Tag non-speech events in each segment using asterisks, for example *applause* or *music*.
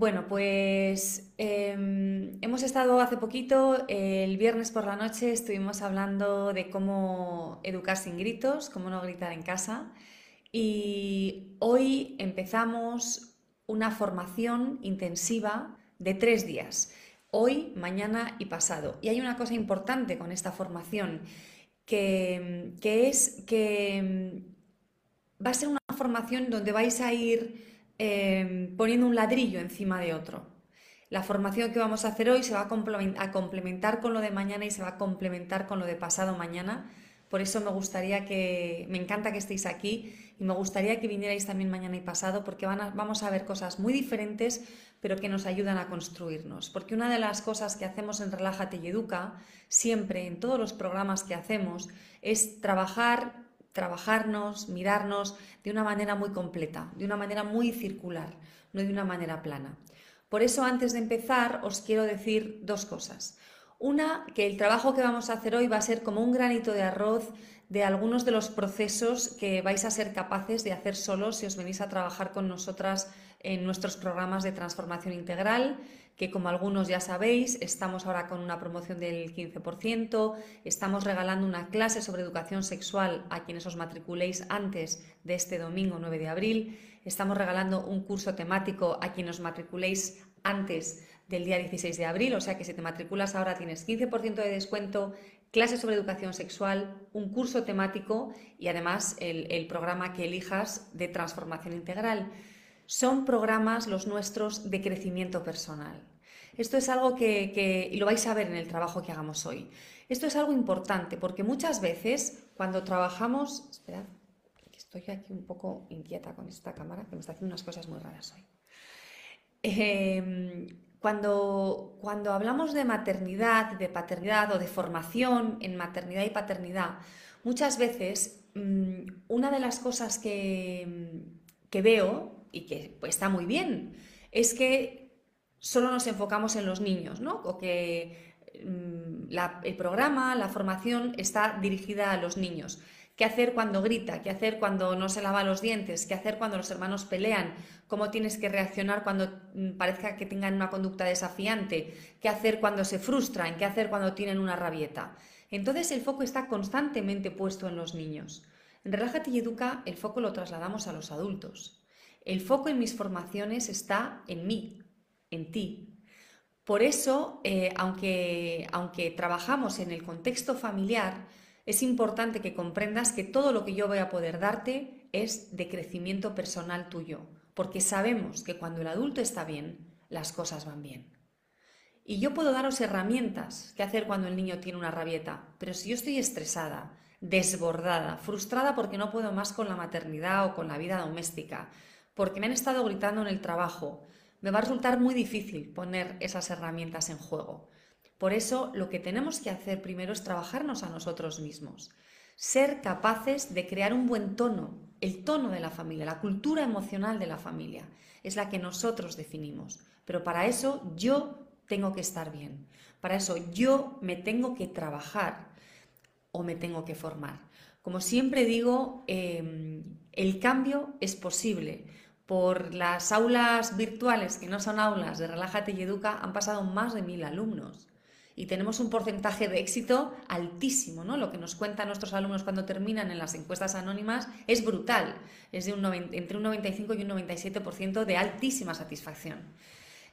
Bueno, pues em, hemos estado hace poquito, el viernes por la noche, estuvimos hablando de cómo educar sin gritos, cómo no gritar en casa. Y hoy empezamos una formación intensiva de tres días, hoy, mañana y pasado. Y hay una cosa importante con esta formación, que, que es que em, va a ser una formación donde vais a ir Em, poniendo un ladrillo encima de otro. La formación que vamos a hacer hoy se va a complementar con lo de mañana y se va a complementar con lo de pasado mañana. Por eso me gustaría que, me encanta que estéis aquí y me gustaría que vinierais también mañana y pasado porque vamos a ver cosas muy diferentes pero que nos ayudan a construirnos. Porque una de las cosas que hacemos en Relájate y Educa, siempre en todos los programas que hacemos, es trabajar trabajarnos, mirarnos de una manera muy completa, de una manera muy circular, no de una manera plana. Por eso, antes de empezar, os quiero decir dos cosas. Una, que el trabajo que vamos a hacer hoy va a ser como un granito de arroz de algunos de los procesos que vais a ser capaces de hacer solos si os venís a trabajar con nosotras en nuestros programas de transformación integral que como algunos ya sabéis, estamos ahora con una promoción del 15%, estamos regalando una clase sobre educación sexual a quienes os matriculéis antes de este domingo 9 de abril, estamos regalando un curso temático a quienes os matriculéis antes del día 16 de abril, o sea que si te matriculas ahora tienes 15% de descuento, clase sobre educación sexual, un curso temático y además el, el programa que elijas de transformación integral son programas los nuestros de crecimiento personal. Esto es algo que, y lo vais a ver en el trabajo que hagamos hoy. Esto es algo importante porque muchas veces cuando trabajamos, esperad, estoy aquí un poco inquieta con esta cámara que me está haciendo unas cosas muy raras hoy. Em, cuando, cuando hablamos de maternidad, de paternidad o de formación en maternidad y paternidad, muchas veces mm, una de las cosas que, que veo y que pues, está muy bien, es que solo nos enfocamos en los niños, ¿no? O que mm, el programa, la formación está dirigida a los niños. ¿Qué hacer cuando grita? ¿Qué hacer cuando no se lava los dientes? ¿Qué hacer cuando los hermanos pelean? ¿Cómo tienes que reaccionar cuando mm, parezca que tengan una conducta desafiante? ¿Qué hacer cuando se frustran? ¿Qué hacer cuando tienen una rabieta? Entonces el foco está constantemente puesto en los niños. Relájate y Educa el foco lo trasladamos a los adultos. El foco en mis formaciones está en mí, en ti. Por eso, eh, aunque, aunque trabajamos en el contexto familiar, es importante que comprendas que todo lo que yo voy a poder darte es de crecimiento personal tuyo, porque sabemos que cuando el adulto está bien, las cosas van bien. Y yo puedo daros herramientas que hacer cuando el niño tiene una rabieta, pero si yo estoy estresada, desbordada, frustrada porque no puedo más con la maternidad o con la vida doméstica, porque me han estado gritando en el trabajo, me va a resultar muy difícil poner esas herramientas en juego. Por eso lo que tenemos que hacer primero es trabajarnos a nosotros mismos, ser capaces de crear un buen tono, el tono de la familia, la cultura emocional de la familia, es la que nosotros definimos. Pero para eso yo tengo que estar bien, para eso yo me tengo que trabajar o me tengo que formar. Como siempre digo, em, el cambio es posible por las aulas virtuales, que no son aulas de Relájate y Educa, han pasado más de mil alumnos. Y tenemos un porcentaje de éxito altísimo, ¿no? Lo que nos cuentan nuestros alumnos cuando terminan en las encuestas anónimas es brutal. Es de un entre un 95 y un 97% de altísima satisfacción.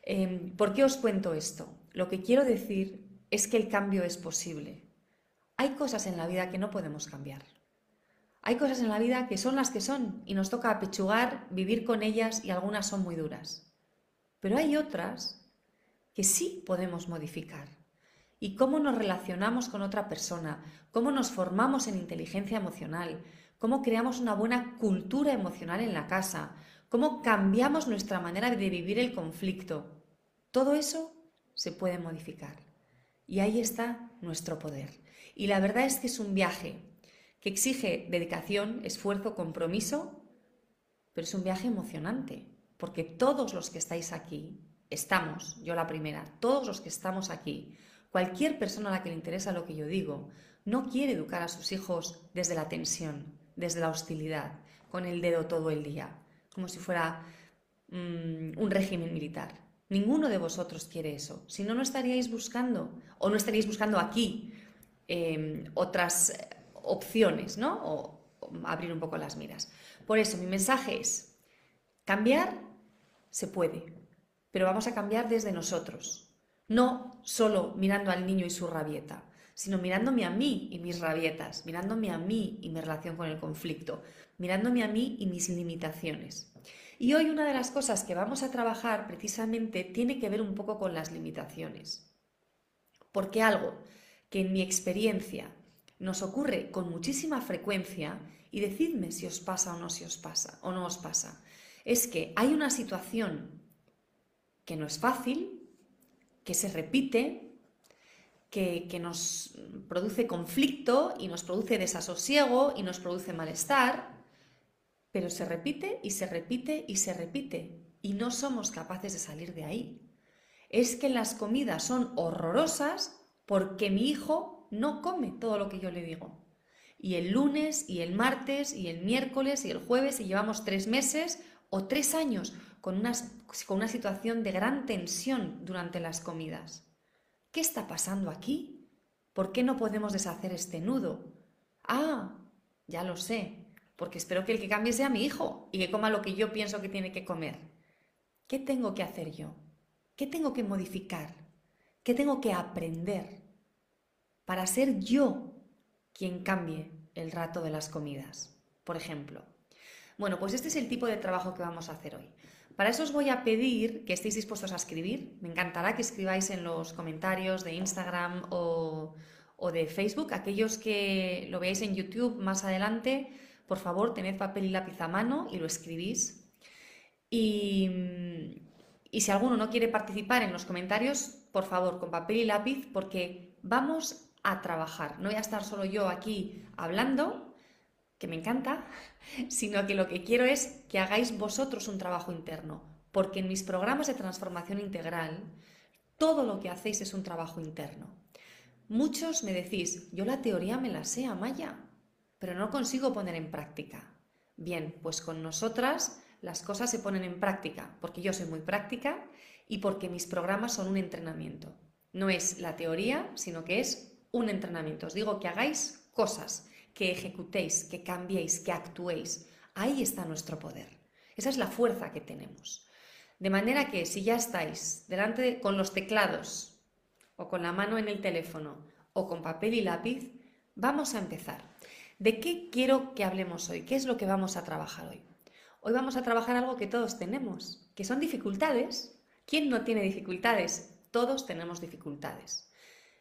Em, ¿Por qué os cuento esto? Lo que quiero decir es que el cambio es posible. Hay cosas en la vida que no podemos cambiar. Hay cosas en la vida que son las que son y nos toca apechugar, vivir con ellas y algunas son muy duras. Pero hay otras que sí podemos modificar. Y cómo nos relacionamos con otra persona, cómo nos formamos en inteligencia emocional, cómo creamos una buena cultura emocional en la casa, cómo cambiamos nuestra manera de vivir el conflicto. Todo eso se puede modificar. Y ahí está nuestro poder. Y la verdad es que es un viaje exige dedicación, esfuerzo, compromiso, pero es un viaje emocionante, porque todos los que estáis aquí, estamos, yo la primera, todos los que estamos aquí, cualquier persona a la que le interesa lo que yo digo, no quiere educar a sus hijos desde la tensión, desde la hostilidad, con el dedo todo el día, como si fuera mm, un régimen militar. Ninguno de vosotros quiere eso. Si no, no estaríais buscando, o no estaríais buscando aquí em, otras opciones, ¿no? O, abrir un poco las miras. Por eso, mi mensaje es, cambiar se puede, pero vamos a cambiar desde nosotros. No solo mirando al niño y su rabieta, sino mirándome a mí y mis rabietas, mirándome a mí y mi relación con el conflicto, mirándome a mí y mis limitaciones. Y hoy una de las cosas que vamos a trabajar precisamente tiene que ver un poco con las limitaciones. Porque algo que en mi experiencia nos ocurre con muchísima frecuencia, y decidme si os pasa o no si os pasa o no os pasa, es que hay una situación que no es fácil, que se repite, que, que, nos produce conflicto y nos produce desasosiego y nos produce malestar, pero se repite y se repite y se repite y no somos capaces de salir de ahí. Es que las comidas son horrorosas porque mi hijo no come todo lo que yo le digo. Y el lunes y el martes y el miércoles y el jueves y llevamos tres meses o tres años con una, situación de gran tensión durante las comidas. ¿Qué está pasando aquí? ¿Por qué no podemos deshacer este nudo? Ah, ya lo sé, porque espero que el que cambie sea mi hijo y que coma lo que yo pienso que tiene que comer. ¿Qué tengo que hacer yo? ¿Qué tengo que modificar? ¿Qué tengo que aprender para ser yo quien cambie el rato de las comidas? Por ejemplo. Bueno, pues este es el tipo de trabajo que vamos a hacer hoy. Para eso os voy a pedir que estéis dispuestos a escribir. Me encantará que escribáis en los comentarios de Instagram o, de Facebook. Aquellos que lo veáis en YouTube más adelante, por favor, tened papel y lápiz a mano y lo escribís. Y, y si alguno no quiere participar en los comentarios, por favor, con papel y lápiz, porque vamos a trabajar. No voy a estar solo yo aquí hablando, que me encanta, *laughs* sino que lo que quiero es que hagáis vosotros un trabajo interno, porque en mis programas de transformación integral, todo lo que hacéis es un trabajo interno. Muchos me decís, yo la teoría me la sé, Amaya, pero no consigo poner en práctica. Bien, pues con nosotras las cosas se ponen en práctica, porque yo soy muy práctica y porque mis programas son un entrenamiento. No es la teoría, sino que es un entrenamiento. Os digo que hagáis cosas, que ejecutéis, que cambiéis, que actuéis. Ahí está nuestro poder. Esa es la fuerza que tenemos. De manera que si ya estáis delante con los teclados o con la mano en el teléfono o con papel y lápiz, vamos a empezar. ¿De qué quiero que hablemos hoy? ¿Qué es lo que vamos a trabajar hoy? Hoy vamos a trabajar algo que todos tenemos, que son dificultades. ¿Quién no tiene dificultades? Todos tenemos dificultades.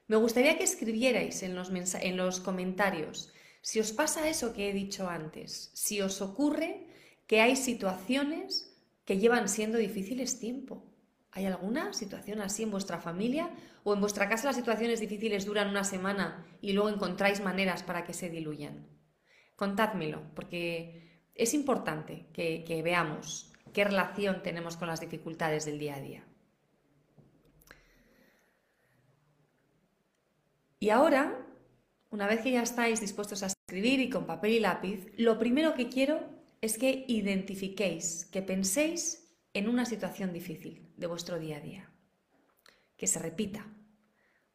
Me gustaría que escribierais en los, en los comentarios si os pasa eso que he dicho antes, si os ocurre que hay situaciones que llevan siendo difíciles tiempo. ¿Hay alguna situación así en vuestra familia? ¿O en vuestra casa las situaciones difíciles duran una semana y luego encontráis maneras para que se diluyan? Contádmelo, porque es importante que veamos qué relación tenemos con las dificultades del día a día. Y ahora, una vez que ya estáis dispuestos a escribir y con papel y lápiz, lo primero que quiero es que identifiquéis, que penséis en una situación difícil de vuestro día a día, que se repita,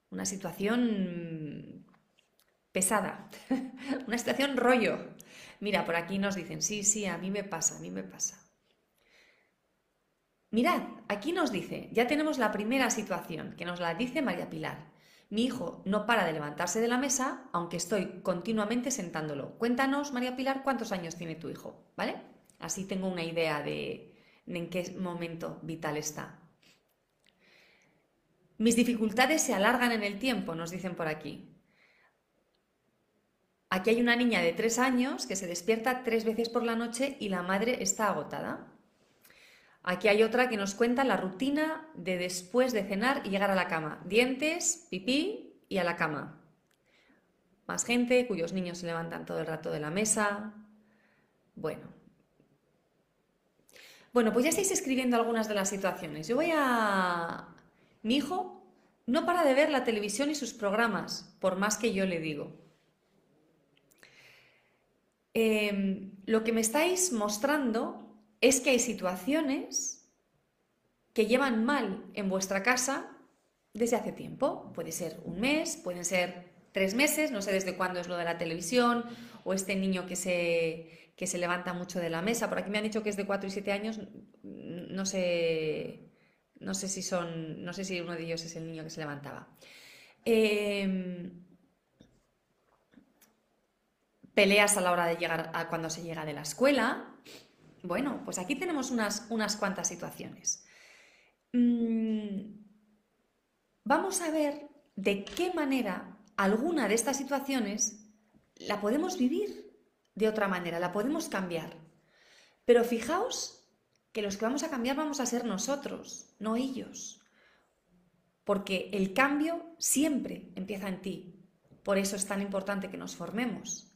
una situación pesada, *laughs* una situación rollo. Mira, por aquí nos dicen, sí, sí, a mí me pasa, a mí me pasa. Mirad, aquí nos dice, ya tenemos la primera situación, que nos la dice María Pilar. Mi hijo no para de levantarse de la mesa, aunque estoy continuamente sentándolo. Cuéntanos, María Pilar, cuántos años tiene tu hijo, ¿vale? Así tengo una idea de, en qué momento vital está. Mis dificultades se alargan en el tiempo, nos dicen por aquí. Aquí hay una niña de tres años que se despierta tres veces por la noche y la madre está agotada. Aquí hay otra que nos cuenta la rutina de después de cenar y llegar a la cama. Dientes, pipí y a la cama. Más gente cuyos niños se levantan todo el rato de la mesa. Bueno. Bueno, pues ya estáis escribiendo algunas de las situaciones. Yo voy a... Mi hijo no para de ver la televisión y sus programas, por más que yo le digo. Em, lo que me estáis mostrando es que hay situaciones que llevan mal en vuestra casa desde hace tiempo. Puede ser un mes, pueden ser tres meses, no sé desde cuándo es lo de la televisión, o este niño que se, que se levanta mucho de la mesa. Por aquí me han dicho que es de cuatro y siete años, no sé, no sé si son, no sé si uno de ellos es el niño que se levantaba. Em, peleas a la hora de llegar a cuando se llega de la escuela, bueno, pues aquí tenemos unas, unas cuantas situaciones. Mm, vamos a ver de qué manera alguna de estas situaciones la podemos vivir de otra manera, la podemos cambiar. Pero fijaos que los que vamos a cambiar vamos a ser nosotros, no ellos. Porque el cambio siempre empieza en ti. Por eso es tan importante que nos formemos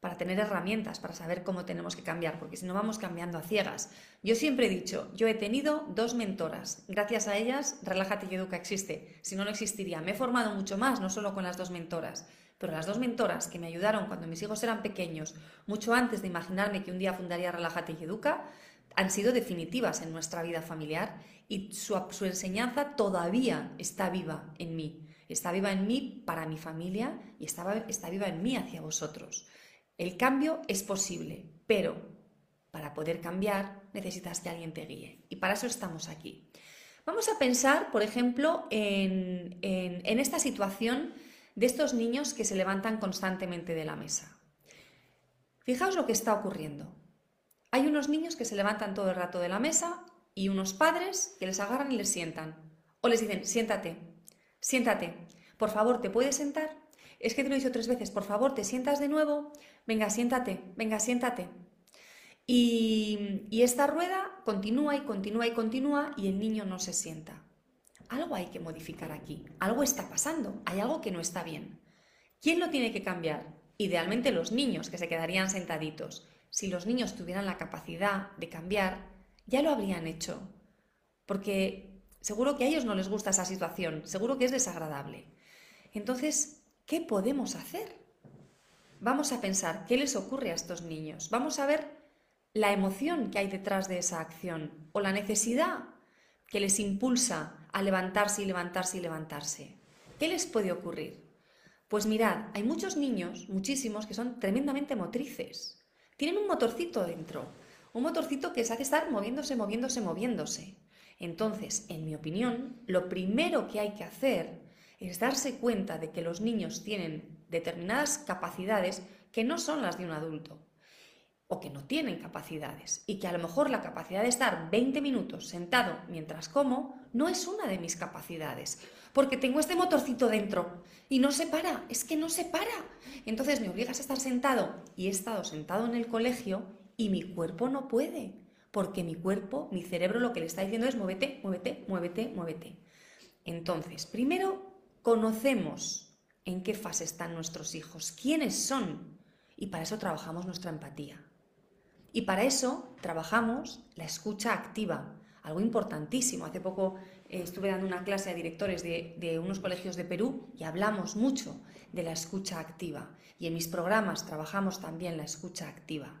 para tener herramientas, para saber cómo tenemos que cambiar, porque si no vamos cambiando a ciegas. Yo siempre he dicho, yo he tenido dos mentoras, gracias a ellas Relájate y Educa existe, si no, no existiría. Me he formado mucho más, no solo con las dos mentoras, pero las dos mentoras que me ayudaron cuando mis hijos eran pequeños, mucho antes de imaginarme que un día fundaría Relájate y Educa, han sido definitivas en nuestra vida familiar y su, enseñanza todavía está viva en mí. Está viva en mí para mi familia y está, está viva en mí hacia vosotros. El cambio es posible, pero para poder cambiar necesitas que alguien te guíe. Y para eso estamos aquí. Vamos a pensar, por ejemplo, en, esta situación de estos niños que se levantan constantemente de la mesa. Fijaos lo que está ocurriendo. Hay unos niños que se levantan todo el rato de la mesa y unos padres que les agarran y les sientan. O les dicen, siéntate, siéntate, por favor, ¿te puedes sentar? Es que te lo he dicho tres veces, por favor, te sientas de nuevo, venga, siéntate, venga, siéntate. Y, y esta rueda continúa y continúa y continúa y el niño no se sienta. Algo hay que modificar aquí, algo está pasando, hay algo que no está bien. ¿Quién lo tiene que cambiar? Idealmente los niños, que se quedarían sentaditos. Si los niños tuvieran la capacidad de cambiar, ya lo habrían hecho. Porque seguro que a ellos no les gusta esa situación, seguro que es desagradable. Entonces, ¿Qué podemos hacer? Vamos a pensar qué les ocurre a estos niños. Vamos a ver la emoción que hay detrás de esa acción o la necesidad que les impulsa a levantarse y levantarse y levantarse. ¿Qué les puede ocurrir? Pues mirad, hay muchos niños, muchísimos, que son tremendamente motrices. Tienen un motorcito dentro, un motorcito que les hace estar moviéndose, moviéndose, moviéndose. Entonces, en mi opinión, lo primero que hay que hacer es darse cuenta de que los niños tienen determinadas capacidades que no son las de un adulto o que no tienen capacidades y que a lo mejor la capacidad de estar 20 minutos sentado mientras como no es una de mis capacidades, porque tengo este motorcito dentro y no se para, es que no se para. Entonces me obligas a estar sentado y he estado sentado en el colegio y mi cuerpo no puede, porque mi cuerpo, mi cerebro lo que le está diciendo es muévete, muévete, muévete, muévete. Entonces, primero conocemos en qué fase están nuestros hijos, quiénes son, y para eso trabajamos nuestra empatía. Y para eso trabajamos la escucha activa, algo importantísimo. Hace poco eh, estuve dando una clase a directores de, de, unos colegios de Perú y hablamos mucho de la escucha activa. Y en mis programas trabajamos también la escucha activa.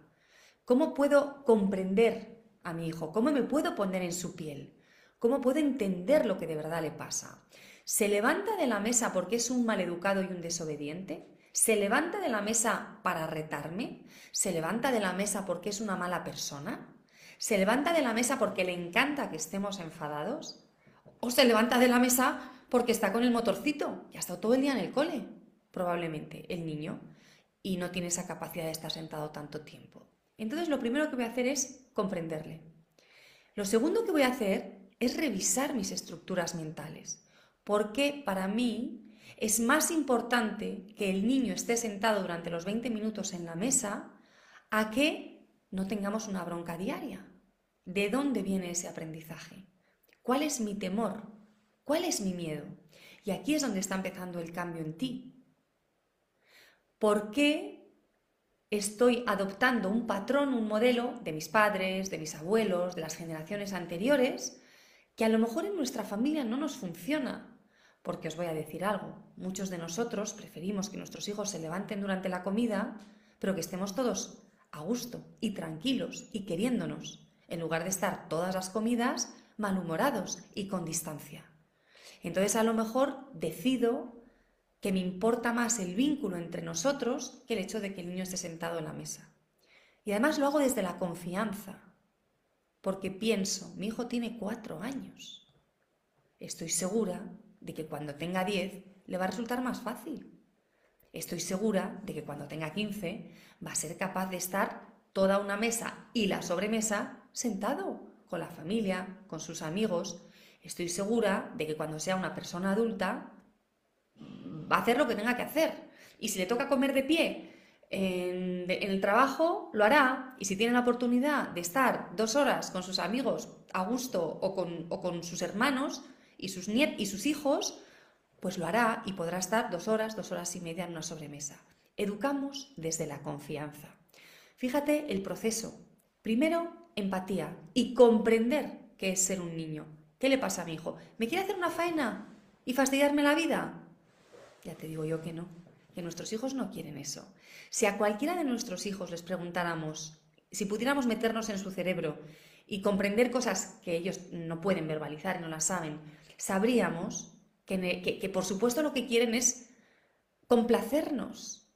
¿Cómo puedo comprender a mi hijo? ¿Cómo me puedo poner en su piel? ¿Cómo puedo entender lo que de verdad le pasa? ¿Se levanta de la mesa porque es un maleducado y un desobediente? ¿Se levanta de la mesa para retarme? ¿Se levanta de la mesa porque es una mala persona? ¿Se levanta de la mesa porque le encanta que estemos enfadados? ¿O se levanta de la mesa porque está con el motorcito y ha estado todo el día en el cole? Probablemente el niño y no tiene esa capacidad de estar sentado tanto tiempo. Entonces lo primero que voy a hacer es comprenderle. Lo segundo que voy a hacer es revisar mis estructuras mentales porque para mí es más importante que el niño esté sentado durante los 20 minutos en la mesa a que no tengamos una bronca diaria. ¿De dónde viene ese aprendizaje? ¿Cuál es mi temor? ¿Cuál es mi miedo? Y aquí es donde está empezando el cambio en ti. ¿Por qué estoy adoptando un patrón, un modelo de mis padres, de mis abuelos, de las generaciones anteriores, que a lo mejor en nuestra familia no nos funciona? Porque os voy a decir algo, muchos de nosotros preferimos que nuestros hijos se levanten durante la comida, pero que estemos todos a gusto y tranquilos y queriéndonos, en lugar de estar todas las comidas malhumorados y con distancia. Entonces a lo mejor decido que me importa más el vínculo entre nosotros que el hecho de que el niño esté sentado en la mesa. Y además lo hago desde la confianza, porque pienso, mi hijo tiene cuatro años. Estoy segura de que cuando tenga diez le va a resultar más fácil. Estoy segura de que cuando tenga quince va a ser capaz de estar toda una mesa y la sobremesa sentado con la familia, con sus amigos. Estoy segura de que cuando sea una persona adulta va a hacer lo que tenga que hacer. Y si le toca comer de pie en, el trabajo, lo hará. Y si tiene la oportunidad de estar dos horas con sus amigos a gusto o con, sus hermanos y sus, y sus hijos, pues lo hará y podrá estar dos horas, dos horas y media en una sobremesa. Educamos desde la confianza. Fíjate el proceso. Primero, empatía y comprender qué es ser un niño. ¿Qué le pasa a mi hijo? ¿Me quiere hacer una faena y fastidiarme la vida? Ya te digo yo que no, que nuestros hijos no quieren eso. Si a cualquiera de nuestros hijos les preguntáramos, si pudiéramos meternos en su cerebro y comprender cosas que ellos no pueden verbalizar y no las saben, sabríamos que, por supuesto lo que quieren es complacernos,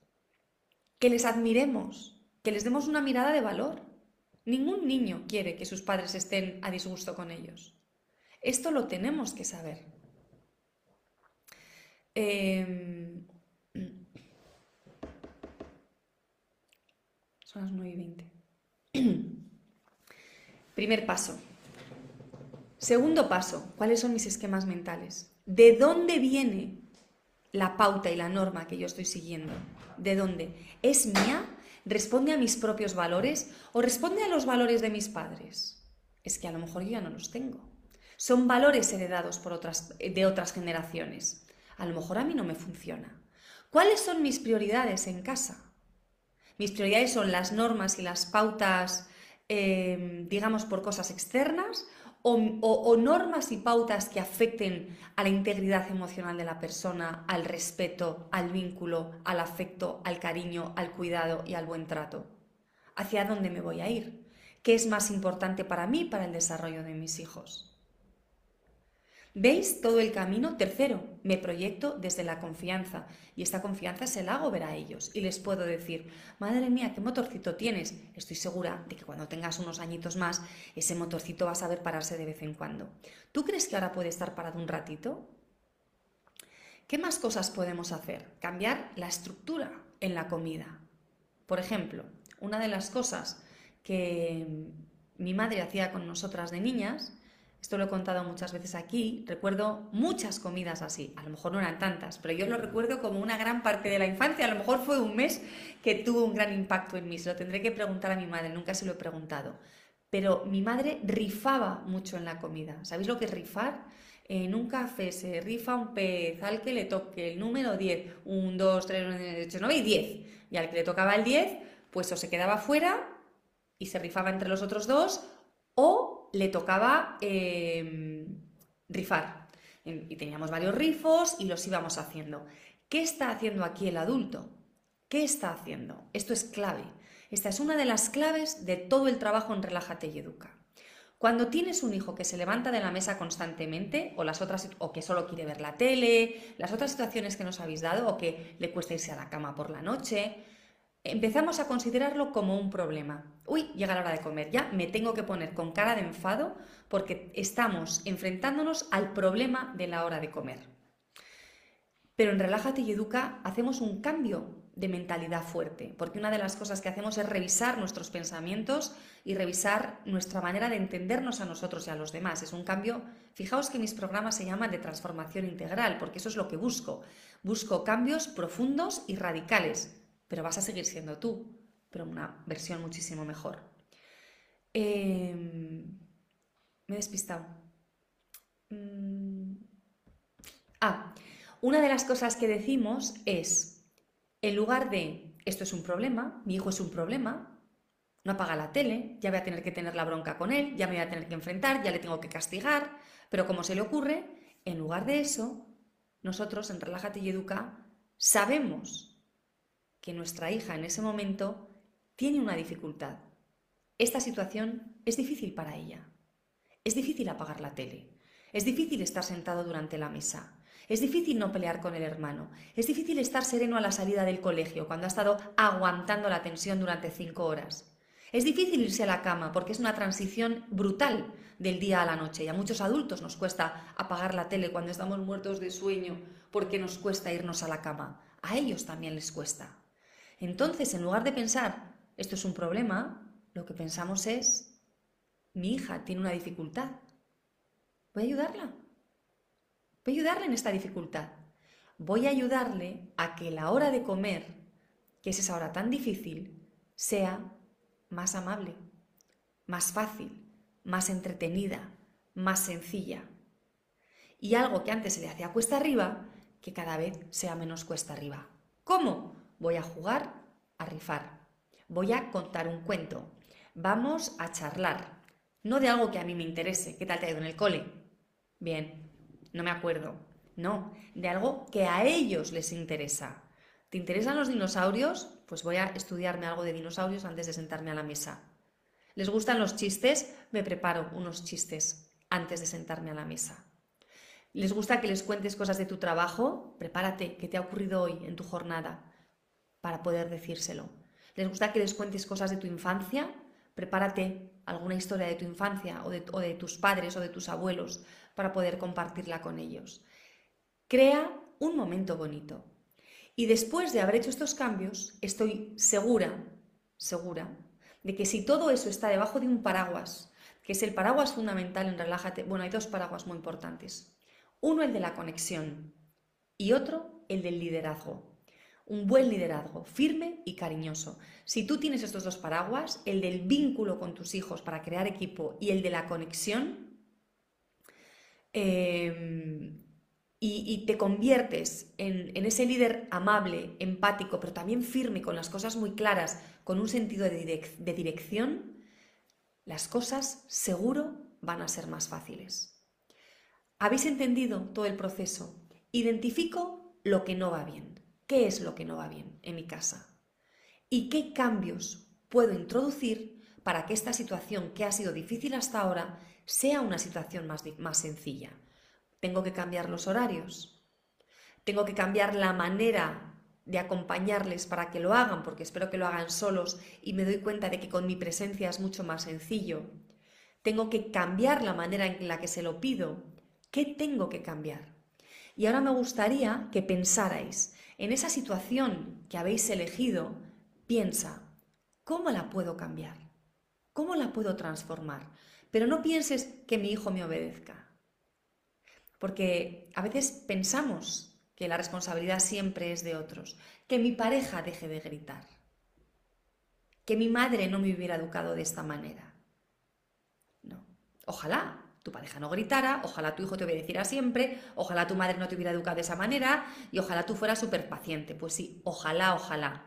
que les admiremos, que les demos una mirada de valor. Ningún niño quiere que sus padres estén a disgusto con ellos. Esto lo tenemos que saber. Em, *clears throat* son las 9 y 20. *clears throat* Primer paso. Segundo paso, ¿cuáles son mis esquemas mentales? ¿De dónde viene la pauta y la norma que yo estoy siguiendo? ¿De dónde? ¿Es mía? ¿Responde a mis propios valores o responde a los valores de mis padres? Es que a lo mejor yo ya no los tengo. Son valores heredados otras, de otras generaciones. A lo mejor a mí no me funciona. ¿Cuáles son mis prioridades en casa? Mis prioridades son las normas y las pautas, eh, digamos, por cosas externas o, normas y pautas que afecten a la integridad emocional de la persona, al respeto, al vínculo, al afecto, al cariño, al cuidado y al buen trato. ¿Hacia dónde me voy a ir? ¿Qué es más importante para mí para el desarrollo de mis hijos? ¿Veis todo el camino? Tercero, me proyecto desde la confianza y esta confianza se la hago ver a ellos y les puedo decir, madre mía, ¿qué motorcito tienes? Estoy segura de que cuando tengas unos añitos más, ese motorcito va a saber pararse de vez en cuando. ¿Tú crees que ahora puede estar parado un ratito? ¿Qué más cosas podemos hacer? Cambiar la estructura en la comida. Por ejemplo, una de las cosas que mi madre hacía con nosotras de niñas esto lo he contado muchas veces aquí, recuerdo muchas comidas así, a lo mejor no eran tantas, pero yo lo recuerdo como una gran parte de la infancia, a lo mejor fue un mes que tuvo un gran impacto en mí, se lo tendré que preguntar a mi madre, nunca se lo he preguntado, pero mi madre rifaba mucho en la comida, ¿sabéis lo que es rifar? En un café se rifa un pez al que le toque el número 10, 1, 2, 3, 8, 9 y 10, y al que le tocaba el 10, pues o se quedaba fuera y se rifaba entre los otros dos, o le tocaba em, rifar. Y teníamos varios rifos y los íbamos haciendo. ¿Qué está haciendo aquí el adulto? ¿Qué está haciendo? Esto es clave. Esta es una de las claves de todo el trabajo en Relájate y Educa. Cuando tienes un hijo que se levanta de la mesa constantemente, o las otras, o que solo quiere ver la tele, las otras situaciones que nos habéis dado, o que le cuesta irse a la cama por la noche, empezamos a considerarlo como un problema. Uy, llega la hora de comer, ya me tengo que poner con cara de enfado porque estamos enfrentándonos al problema de la hora de comer. Pero en Relájate y Educa hacemos un cambio de mentalidad fuerte, porque una de las cosas que hacemos es revisar nuestros pensamientos y revisar nuestra manera de entendernos a nosotros y a los demás. Es un cambio, fijaos que mis programas se llaman de transformación integral, porque eso es lo que busco. Busco cambios profundos y radicales pero vas a seguir siendo tú, pero una versión muchísimo mejor. Em, Me he despistado. Mm. Ah, una de las cosas que decimos es, en lugar de esto es un problema, mi hijo es un problema, no apaga la tele, ya voy a tener que tener la bronca con él, ya me voy a tener que enfrentar, ya le tengo que castigar, pero como se le ocurre, en lugar de eso, nosotros en Relájate y Educa sabemos que nuestra hija en ese momento tiene una dificultad. Esta situación es difícil para ella. Es difícil apagar la tele. Es difícil estar sentado durante la mesa. Es difícil no pelear con el hermano. Es difícil estar sereno a la salida del colegio cuando ha estado aguantando la tensión durante cinco horas. Es difícil irse a la cama porque es una transición brutal del día a la noche y a muchos adultos nos cuesta apagar la tele cuando estamos muertos de sueño porque nos cuesta irnos a la cama. A ellos también les cuesta. Entonces, en lugar de pensar, esto es un problema, lo que pensamos es, mi hija tiene una dificultad. Voy a ayudarla. Voy a ayudarle en esta dificultad. Voy a ayudarle a que la hora de comer, que es esa hora tan difícil, sea más amable, más fácil, más entretenida, más sencilla. Y algo que antes se le hacía cuesta arriba, que cada vez sea menos cuesta arriba. ¿Cómo? Voy a jugar a rifar. Voy a contar un cuento. Vamos a charlar. No de algo que a mí me interese. ¿Qué tal te ha ido en el cole? Bien, no me acuerdo. No, de algo que a ellos les interesa. ¿Te interesan los dinosaurios? Pues voy a estudiarme algo de dinosaurios antes de sentarme a la mesa. ¿Les gustan los chistes? Me preparo unos chistes antes de sentarme a la mesa. ¿Les gusta que les cuentes cosas de tu trabajo? Prepárate, ¿qué te ha ocurrido hoy en tu jornada? Para poder decírselo. ¿Les gusta que les cuentes cosas de tu infancia? Prepárate alguna historia de tu infancia o de, tus padres o de tus abuelos para poder compartirla con ellos. Crea un momento bonito. Y después de haber hecho estos cambios, estoy segura, segura, de que si todo eso está debajo de un paraguas, que es el paraguas fundamental en Relájate, bueno, hay dos paraguas muy importantes. Uno el de la conexión y otro el del liderazgo. Un buen liderazgo, firme y cariñoso. Si tú tienes estos dos paraguas, el del vínculo con tus hijos para crear equipo y el de la conexión, em, y, te conviertes en, ese líder amable, empático, pero también firme, con las cosas muy claras, con un sentido de dirección, las cosas seguro van a ser más fáciles. ¿Habéis entendido todo el proceso? Identifico lo que no va bien. ¿Qué es lo que no va bien en mi casa? ¿Y qué cambios puedo introducir para que esta situación que ha sido difícil hasta ahora sea una situación más, más sencilla? Tengo que cambiar los horarios. Tengo que cambiar la manera de acompañarles para que lo hagan, porque espero que lo hagan solos y me doy cuenta de que con mi presencia es mucho más sencillo. Tengo que cambiar la manera en la que se lo pido ¿Qué tengo que cambiar? Y ahora me gustaría que pensarais en esa situación que habéis elegido, piensa, ¿cómo la puedo cambiar? ¿Cómo la puedo transformar? Pero no pienses que mi hijo me obedezca. Porque a veces pensamos que la responsabilidad siempre es de otros, que mi pareja deje de gritar, que mi madre no me hubiera educado de esta manera. No, ojalá, tu pareja no gritara, ojalá tu hijo te obedeciera siempre, ojalá tu madre no te hubiera educado de esa manera y ojalá tú fueras súper paciente. Pues sí, ojalá, ojalá.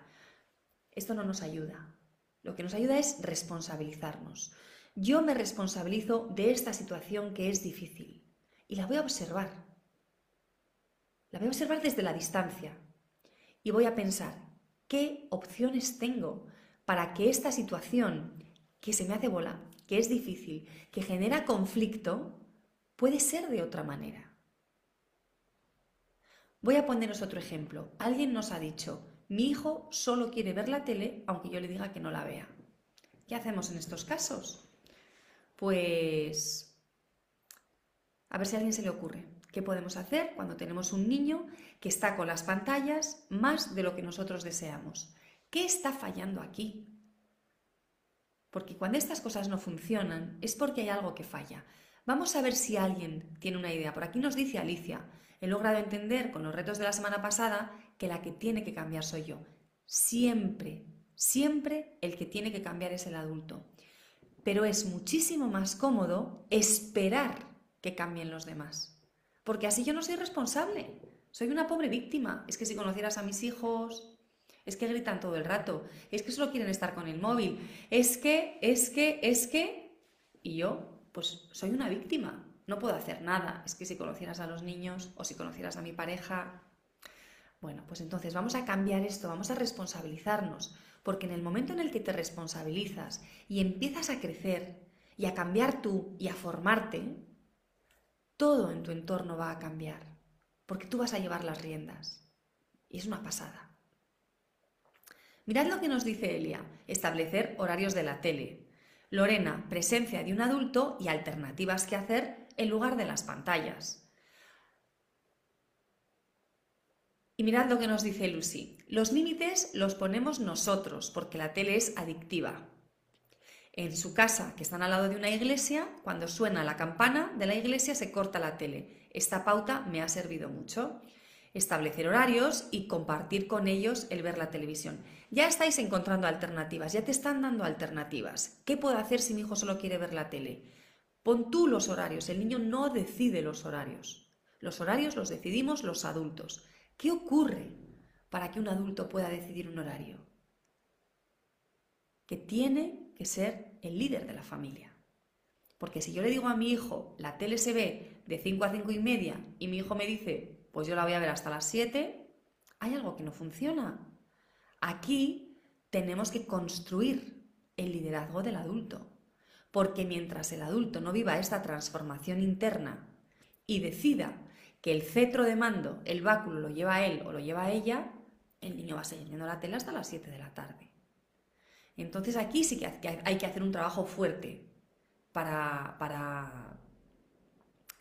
Esto no nos ayuda. Lo que nos ayuda es responsabilizarnos. Yo me responsabilizo de esta situación que es difícil y la voy a observar. La voy a observar desde la distancia y voy a pensar qué opciones tengo para que esta situación que se me hace bola, que es difícil, que genera conflicto, puede ser de otra manera. Voy a poneros otro ejemplo. Alguien nos ha dicho, mi hijo solo quiere ver la tele aunque yo le diga que no la vea. ¿Qué hacemos en estos casos? Pues a ver si a alguien se le ocurre. ¿Qué podemos hacer cuando tenemos un niño que está con las pantallas más de lo que nosotros deseamos? ¿Qué está fallando aquí? Porque cuando estas cosas no funcionan es porque hay algo que falla. Vamos a ver si alguien tiene una idea. Por aquí nos dice Alicia, he logrado entender con los retos de la semana pasada que la que tiene que cambiar soy yo. Siempre, siempre el que tiene que cambiar es el adulto. pero es muchísimo más cómodo esperar que cambien los demás. Porque así yo no soy responsable. Soy una pobre víctima. Es que si conocieras a mis hijos, es que gritan todo el rato, es que solo quieren estar con el móvil, es que, es que, es que... Y yo, pues soy una víctima, no puedo hacer nada. Es que si conocieras a los niños o si conocieras a mi pareja... Bueno, pues entonces vamos a cambiar esto, vamos a responsabilizarnos, porque en el momento en el que te responsabilizas y empiezas a crecer y a cambiar tú y a formarte, todo en tu entorno va a cambiar, porque tú vas a llevar las riendas. Y es una pasada. Mirad lo que nos dice Elia, establecer horarios de la tele. Lorena, presencia de un adulto y alternativas que hacer en lugar de las pantallas. Y mirad lo que nos dice Lucy. Los límites los ponemos nosotros porque la tele es adictiva. En su casa, que están al lado de una iglesia, cuando suena la campana de la iglesia se corta la tele. Esta pauta me ha servido mucho. Establecer horarios y compartir con ellos el ver la televisión. Ya estáis encontrando alternativas, ya te están dando alternativas. ¿Qué puedo hacer si mi hijo solo quiere ver la tele? Pon tú los horarios, el niño no decide los horarios. Los horarios los decidimos los adultos. ¿Qué ocurre para que un adulto pueda decidir un horario? Que tiene que ser el líder de la familia. Porque si yo le digo a mi hijo, la tele se ve de 5 a 5 y media, y mi hijo me dice, pues yo la voy a ver hasta las 7, hay algo que no funciona. Aquí tenemos que construir el liderazgo del adulto. Porque mientras el adulto no viva esta transformación interna y decida que el cetro de mando, el báculo lo lleva a él o lo lleva a ella, el niño va a seguir viendo la tele hasta las 7 de la tarde. Entonces aquí sí que hay que hacer un trabajo fuerte para, para,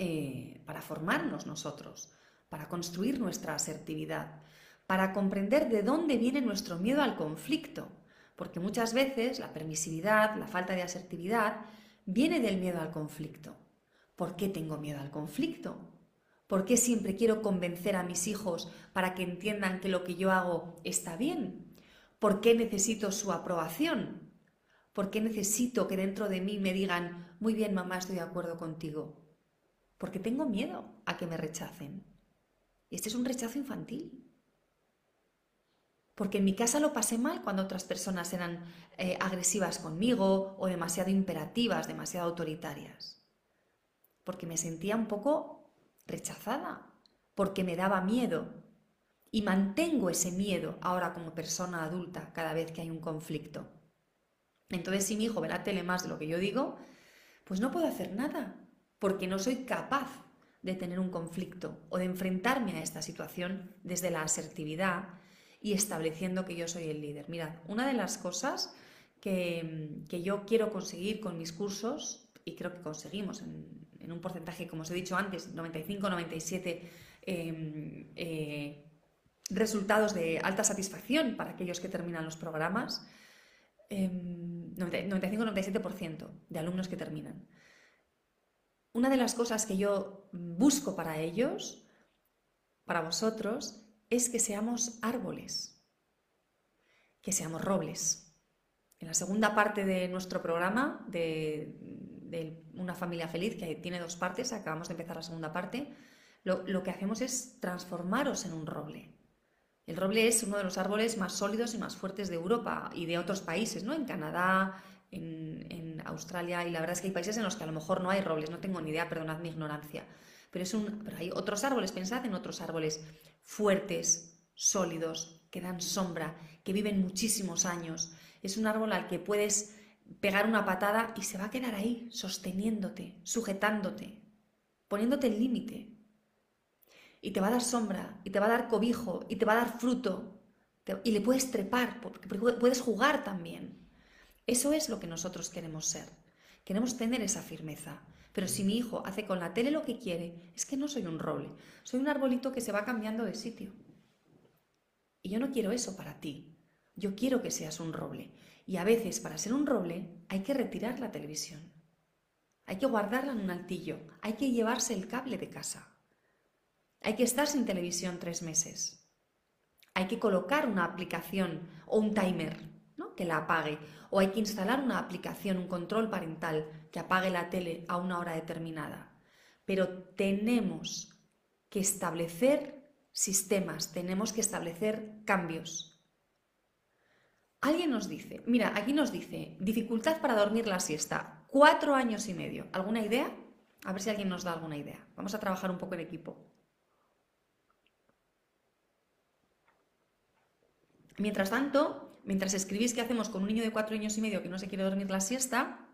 eh, para formarnos nosotros, para construir nuestra asertividad, para comprender de dónde viene nuestro miedo al conflicto, porque muchas veces la permisividad, la falta de asertividad, viene del miedo al conflicto. ¿Por qué tengo miedo al conflicto? ¿Por qué siempre quiero convencer a mis hijos para que entiendan que lo que yo hago está bien? ¿Por qué necesito su aprobación? ¿Por qué necesito que dentro de mí me digan, muy bien mamá, estoy de acuerdo contigo? Porque tengo miedo a que me rechacen. Este es un rechazo infantil. Porque en mi casa lo pasé mal cuando otras personas eran eh, agresivas conmigo o demasiado imperativas, demasiado autoritarias. Porque me sentía un poco rechazada, porque me daba miedo. Y mantengo ese miedo ahora como persona adulta cada vez que hay un conflicto. Entonces, si mi hijo ve la tele más de lo que yo digo, pues no puedo hacer nada, porque no soy capaz de tener un conflicto o de enfrentarme a esta situación desde la asertividad y estableciendo que yo soy el líder. Mirad, una de las cosas que, que yo quiero conseguir con mis cursos, y creo que conseguimos en, un porcentaje, como os he dicho antes, 95-97 em, eh, resultados de alta satisfacción para aquellos que terminan los programas, 95-97% em, de alumnos que terminan. Una de las cosas que yo busco para ellos, para vosotros, es que seamos árboles, que seamos robles. En la segunda parte de nuestro programa de, una familia feliz, que tiene dos partes, acabamos de empezar la segunda parte, lo, que hacemos es transformaros en un roble. El roble es uno de los árboles más sólidos y más fuertes de Europa y de otros países, ¿no? En Canadá, en, Australia, y la verdad es que hay países en los que a lo mejor no hay robles, no tengo ni idea, perdonad mi ignorancia. Pero, es un, pero hay otros árboles, pensad en otros árboles fuertes, sólidos, que dan sombra, que viven muchísimos años. Es un árbol al que puedes pegar una patada y se va a quedar ahí, sosteniéndote, sujetándote, poniéndote el límite. Y te va a dar sombra, y te va a dar cobijo, y te va a dar fruto, y le puedes trepar, porque puedes jugar también. Eso es lo que nosotros queremos ser. Queremos tener esa firmeza. Pero si mi hijo hace con la tele lo que quiere, es que no soy un roble, soy un arbolito que se va cambiando de sitio. Y yo no quiero eso para ti. Yo quiero que seas un roble. Y a veces para ser un roble hay que retirar la televisión. Hay que guardarla en un altillo. Hay que llevarse el cable de casa. Hay que estar sin televisión tres meses. Hay que colocar una aplicación o un timer ¿no? que la apague. O hay que instalar una aplicación, un control parental que apague la tele a una hora determinada. Pero tenemos que establecer sistemas, tenemos que establecer cambios. Alguien nos dice, mira, aquí nos dice, dificultad para dormir la siesta, cuatro años y medio. ¿Alguna idea? A ver si alguien nos da alguna idea. Vamos a trabajar un poco en equipo. Mientras tanto, mientras escribís qué hacemos con un niño de cuatro años y medio que no se quiere dormir la siesta,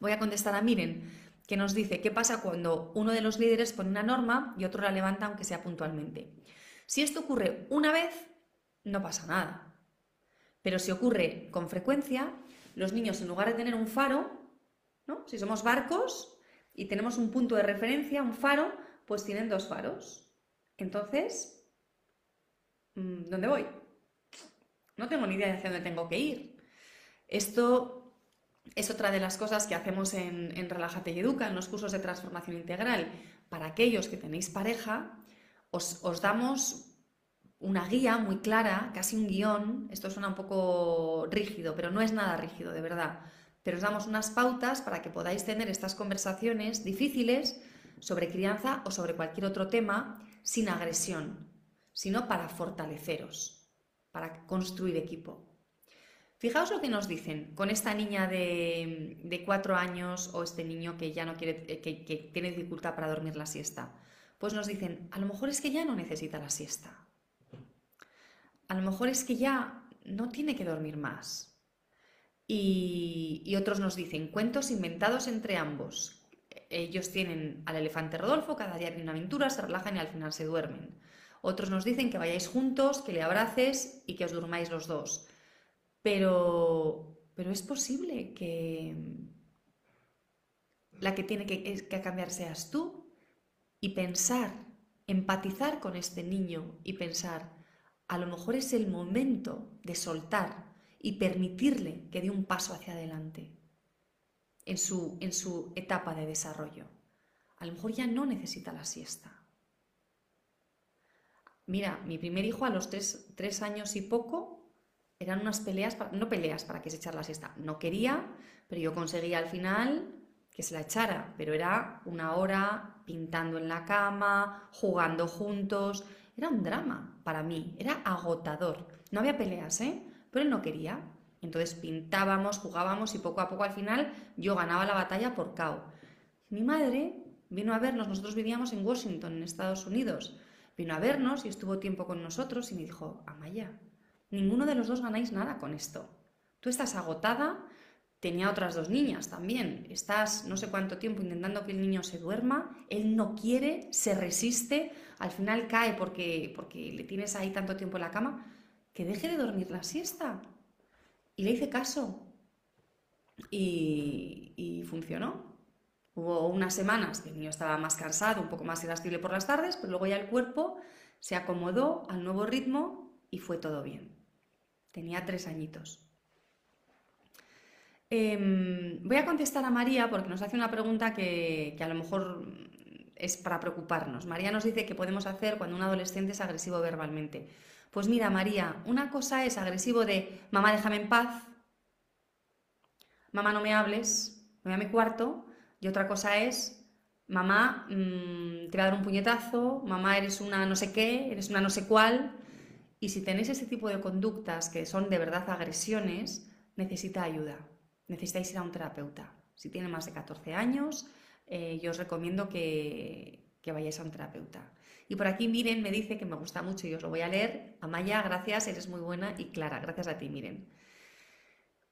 voy a contestar a Miren, que nos dice qué pasa cuando uno de los líderes pone una norma y otro la levanta aunque sea puntualmente. Si esto ocurre una vez, no pasa nada. Pero si ocurre con frecuencia, los niños en lugar de tener un faro, ¿no? si somos barcos y tenemos un punto de referencia, un faro, pues tienen dos faros. Entonces, mm, ¿dónde voy? No tengo ni idea de hacia dónde tengo que ir. Esto es otra de las cosas que hacemos en, en Relájate y Educa, en los cursos de transformación integral. Para aquellos que tenéis pareja, os, os damos una guía muy clara, casi un guion. Esto suena un poco rígido, pero no es nada rígido, de verdad. Pero os damos unas pautas para que podáis tener estas conversaciones difíciles sobre crianza o sobre cualquier otro tema sin agresión, sino para fortaleceros para construir equipo. Fijaos lo que nos dicen con esta niña de, cuatro años o este niño que ya no quiere, eh, que, tiene dificultad para dormir la siesta. Pues nos dicen, a lo mejor es que ya no necesita la siesta. A lo mejor es que ya no tiene que dormir más. Y, y, otros nos dicen cuentos inventados entre ambos. Ellos tienen al elefante Rodolfo, cada día hay una aventura, se relajan y al final se duermen. Otros nos dicen que vayáis juntos, que le abraces y que os durmáis los dos. Pero, pero es posible que la que tiene que, que cambiar seas tú y pensar, empatizar con este niño y pensar, a lo mejor es el momento de soltar y permitirle que dé un paso hacia adelante en su, en su etapa de desarrollo. A lo mejor ya no necesita la siesta. Mira, mi primer hijo a los tres, años y poco eran unas peleas, no peleas para que se echara la siesta, no quería, pero yo conseguía al final que se la echara, pero era una hora pintando en la cama, jugando juntos, era un drama para mí, era agotador. No había peleas, ¿eh? Pero él no quería. Entonces pintábamos, jugábamos y poco a poco al final yo ganaba la batalla por KO. Mi madre vino a vernos, nosotros vivíamos en Washington, en Estados Unidos. Vino a vernos y estuvo tiempo con nosotros y me dijo, Amaya, ninguno de los dos ganáis nada con esto. Tú estás agotada, tenía otras dos niñas también, estás no sé cuánto tiempo intentando que el niño se duerma, él no quiere, se resiste, al final cae porque, porque le tienes ahí tanto tiempo en la cama, que deje de dormir la siesta. Y le hice caso. Y, y funcionó. Hubo unas semanas que el niño estaba más cansado, un poco más irascible por las tardes, pero luego ya el cuerpo se acomodó al nuevo ritmo y fue todo bien. Tenía tres añitos. Em, voy a contestar a María porque nos hace una pregunta que, que a lo mejor es para preocuparnos. María nos dice qué podemos hacer cuando un adolescente es agresivo verbalmente. Pues mira, María, una cosa es agresivo de mamá déjame en paz, mamá no me hables, voy a mi cuarto, y otra cosa es, mamá, mm, te voy a dar un puñetazo, mamá, eres una no sé qué, eres una no sé cuál. Y si tenéis ese tipo de conductas que son de verdad agresiones, necesita ayuda. Necesitáis ir a un terapeuta. Si tiene más de 14 años, eh, yo os recomiendo que, que vayáis a un terapeuta. Y por aquí Miren me dice que me gusta mucho y os lo voy a leer. Amaya, gracias, eres muy buena y clara. Gracias a ti, Miren.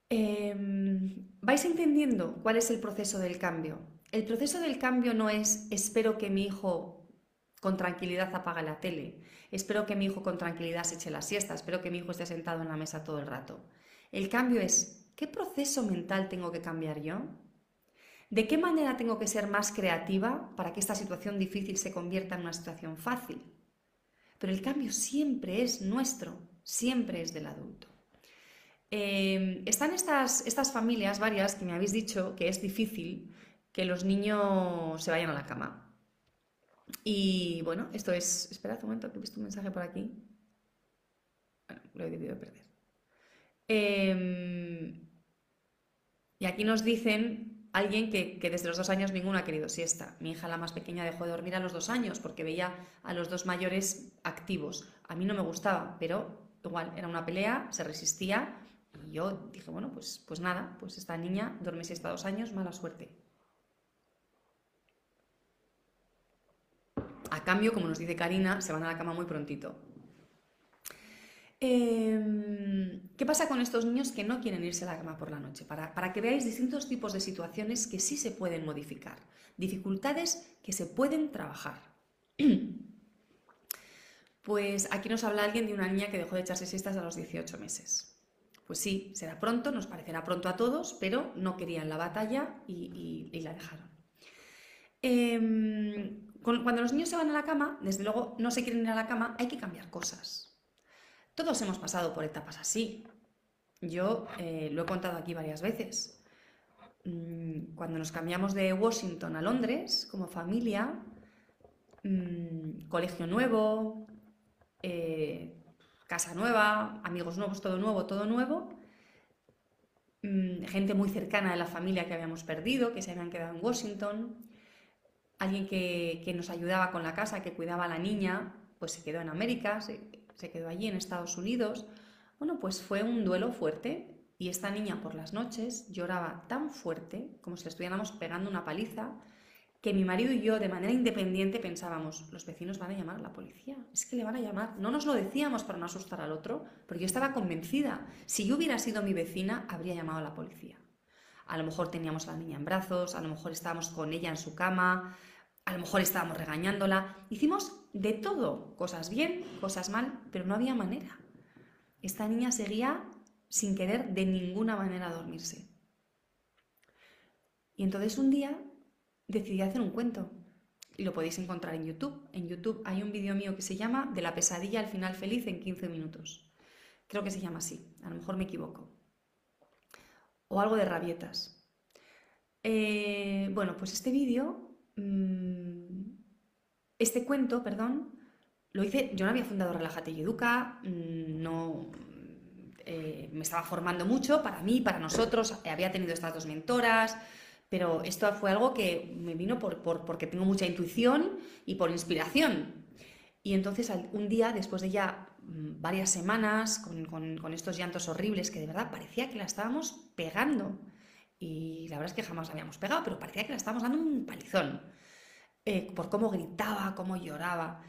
Em, ¿Vais entendiendo cuál es el proceso del cambio? El proceso del cambio no es espero que mi hijo con tranquilidad apague la tele, espero que mi hijo con tranquilidad se eche la siesta, espero que mi hijo esté sentado en la mesa todo el rato. El cambio es ¿qué proceso mental tengo que cambiar yo? ¿De qué manera tengo que ser más creativa para que esta situación difícil se convierta en una situación fácil? Pero el cambio siempre es nuestro, siempre es del adulto. Em, están estas, estas familias, varias, que me habéis dicho que es difícil que los niños se vayan a la cama. Y bueno, esto es. Esperad un momento, que he visto un mensaje por aquí. Bueno, lo he debido perder. Em, y aquí nos dicen alguien que, que, desde los dos años ninguno ha querido siesta. Mi hija, la más pequeña, dejó de dormir a los dos años porque veía a los dos mayores activos. A mí no me gustaba, pero igual era una pelea, se resistía y yo dije, bueno, pues, pues nada, pues esta niña duerme siesta dos años, mala suerte. A cambio, como nos dice Karina, se van a la cama muy prontito. Em, ¿Qué pasa con estos niños que no quieren irse a la cama por la noche? Para, para, que veáis distintos tipos de situaciones que sí se pueden modificar, dificultades que se pueden trabajar. *clears throat* Pues aquí nos habla alguien de una niña que dejó de echarse siestas a los 18 meses. Pues sí, será pronto, nos parecerá pronto a todos, pero no querían la batalla y, la dejaron. Em, cuando los niños se van a la cama, desde luego no se quieren ir a la cama, hay que cambiar cosas. Todos hemos pasado por etapas así. Yo eh, lo he contado aquí varias veces. Mm, cuando nos cambiamos de Washington a Londres como familia, mm, colegio nuevo, eh, casa nueva, amigos nuevos, todo nuevo, todo nuevo. Mm, gente muy cercana de la familia que habíamos perdido, que se habían quedado en Washington. Alguien que, nos ayudaba con la casa, que cuidaba a la niña, pues se quedó en América, se, se quedó allí en Estados Unidos. Bueno, pues fue un duelo fuerte y esta niña por las noches lloraba tan fuerte como si estuviéramos pegando una paliza que mi marido y yo de manera independiente pensábamos, los vecinos van a llamar a la policía, es que le van a llamar. No nos lo decíamos para no asustar al otro, porque yo estaba convencida, si yo hubiera sido mi vecina, habría llamado a la policía. A lo mejor teníamos a la niña en brazos, a lo mejor estábamos con ella en su cama, a lo mejor estábamos regañándola. Hicimos de todo, cosas bien, cosas mal, pero no había manera. Esta niña seguía sin querer de ninguna manera dormirse. Y entonces un día decidí hacer un cuento. Y lo podéis encontrar en YouTube. En YouTube hay un vídeo mío que se llama De la pesadilla al final feliz en 15 minutos. Creo que se llama así, a lo mejor me equivoco. O algo de rabietas. Eh, bueno, pues este vídeo, mm, este cuento, perdón, lo hice, yo no había fundado Relájate y Educa, mm, no, eh, me estaba formando mucho para mí, para nosotros, había tenido estas dos mentoras, pero esto fue algo que me vino por, porque tengo mucha intuición y por inspiración. Y entonces un día, después de ya mm, varias semanas, con, estos llantos horribles, que de verdad parecía que la estábamos pegando, y la verdad es que jamás la habíamos pegado, pero parecía que la estábamos dando un palizón, eh, por cómo gritaba, cómo lloraba.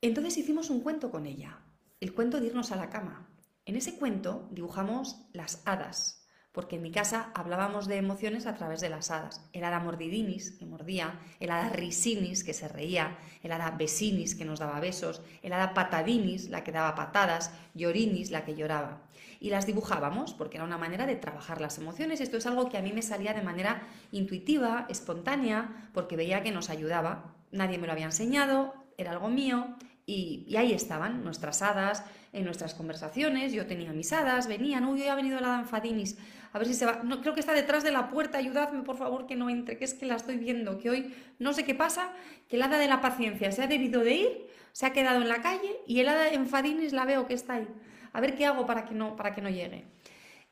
Entonces hicimos un cuento con ella, el cuento de irnos a la cama. En ese cuento dibujamos las hadas, porque en mi casa hablábamos de emociones a través de las hadas. El hada mordidinis, que mordía, el hada risinis, que se reía, el hada besinis, que nos daba besos, el hada patadinis, la que daba patadas, llorinis, la que lloraba. Y las dibujábamos, porque era una manera de trabajar las emociones. Esto es algo que a mí me salía de manera intuitiva, espontánea, porque veía que nos ayudaba. Nadie me lo había enseñado, era algo mío, y, ahí estaban nuestras hadas en nuestras conversaciones. Yo tenía mis hadas, venían, uy, hoy ha venido la danfadinis, a ver si se va. No, creo que está detrás de la puerta, ayudadme por favor que no entre, que es que la estoy viendo, que hoy no sé qué pasa, que el hada de la paciencia se ha debido de ir, se ha quedado en la calle y el hada de enfadinis la veo que está ahí. A ver qué hago para que no, para que no llegue.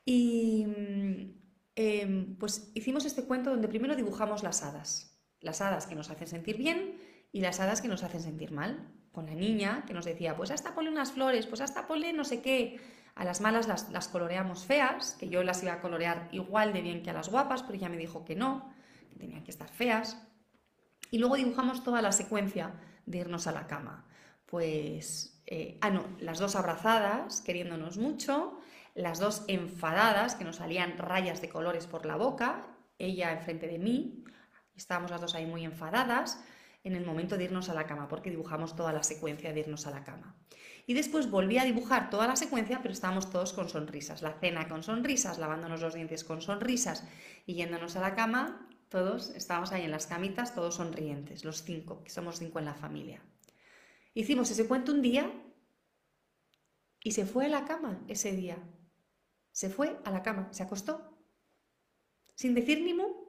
Y em, pues hicimos este cuento donde primero dibujamos las hadas. Las hadas que nos hacen sentir bien y las hadas que nos hacen sentir mal con la niña que nos decía, pues hasta ponle unas flores, pues hasta ponle no sé qué. A las malas las, coloreamos feas, que yo las iba a colorear igual de bien que a las guapas, pero ella me dijo que no, que tenían que estar feas. Y luego dibujamos toda la secuencia de irnos a la cama. Pues, eh, ah, no, las dos abrazadas, queriéndonos mucho, las dos enfadadas, que nos salían rayas de colores por la boca, ella enfrente de mí, estábamos las dos ahí muy enfadadas, en el momento de irnos a la cama, porque dibujamos toda la secuencia de irnos a la cama. Y después volví a dibujar toda la secuencia, pero estábamos todos con sonrisas. La cena con sonrisas, lavándonos los dientes con sonrisas y yéndonos a la cama, todos estábamos ahí en las camitas, todos sonrientes, los cinco, que somos cinco en la familia. Hicimos ese cuento un día y se fue a la cama ese día. Se fue a la cama, se acostó. Sin decir ni mu,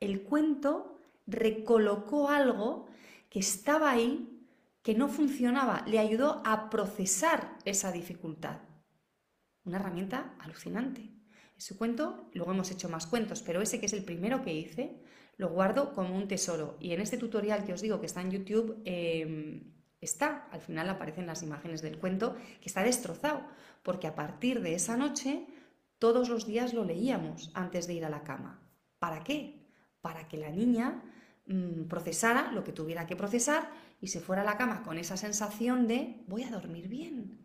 el cuento recolocó algo que estaba ahí, que no funcionaba, le ayudó a procesar esa dificultad. Una herramienta alucinante. Ese cuento, luego hemos hecho más cuentos, pero ese que es el primero que hice, lo guardo como un tesoro. Y en este tutorial que os digo que está en YouTube, em, está, al final aparecen las imágenes del cuento, que está destrozado, porque a partir de esa noche todos los días lo leíamos antes de ir a la cama. ¿Para qué? Para que la niña mm, procesara lo que tuviera que procesar y se fuera a la cama con esa sensación de voy a dormir bien.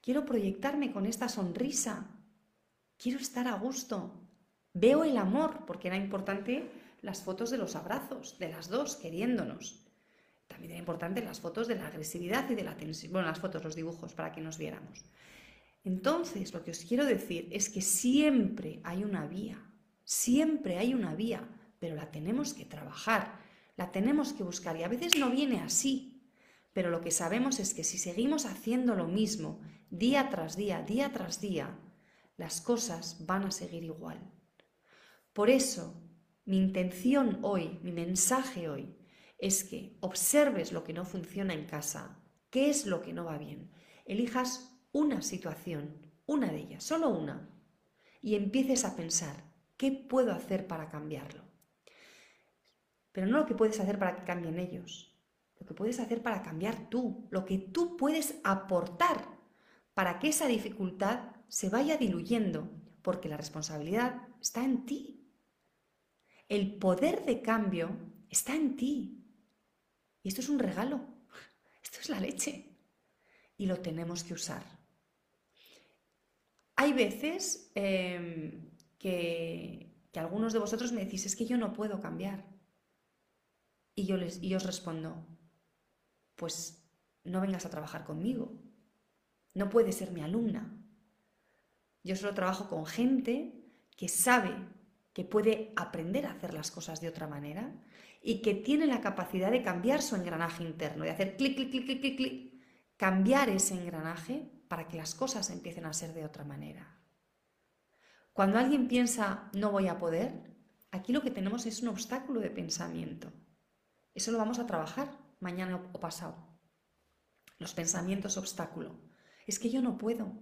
Quiero proyectarme con esta sonrisa. Quiero estar a gusto. Veo el amor, porque era importante las fotos de los abrazos, de las dos, queriéndonos. También era importante las fotos de la agresividad y de la tensión. Bueno, las fotos, los dibujos, para que nos viéramos. Entonces, lo que os quiero decir es que siempre hay una vía, siempre hay una vía, pero la tenemos que trabajar, la tenemos que buscar y a veces no viene así. Pero lo que sabemos es que si seguimos haciendo lo mismo día tras día, día tras día, las cosas van a seguir igual. Por eso, mi intención hoy, mi mensaje hoy, es que observes lo que no funciona en casa, qué es lo que no va bien, elijas una situación, una de ellas, solo una, y empieces a pensar, ¿qué puedo hacer para cambiarlo? Pero no lo que puedes hacer para que cambien ellos, lo que puedes hacer para cambiar tú, lo que tú puedes aportar para que esa dificultad se vaya diluyendo, porque la responsabilidad está en ti. El poder de cambio está en ti. Y esto es un regalo, esto es la leche. Y lo tenemos que usar. Hay veces em, que, algunos de vosotros me decís, es que yo no puedo cambiar. Y yo, les, y os respondo, pues no vengas a trabajar conmigo. No puedes ser mi alumna. Yo solo trabajo con gente que sabe que puede aprender a hacer las cosas de otra manera y que tiene la capacidad de cambiar su engranaje interno, de hacer clic, clic, clic, clic, clic, clic, cambiar ese engranaje para que las cosas empiecen a ser de otra manera. Cuando alguien piensa no voy a poder, aquí lo que tenemos es un obstáculo de pensamiento. Eso lo vamos a trabajar mañana o pasado. Los pensamientos obstáculo. Es que yo no puedo,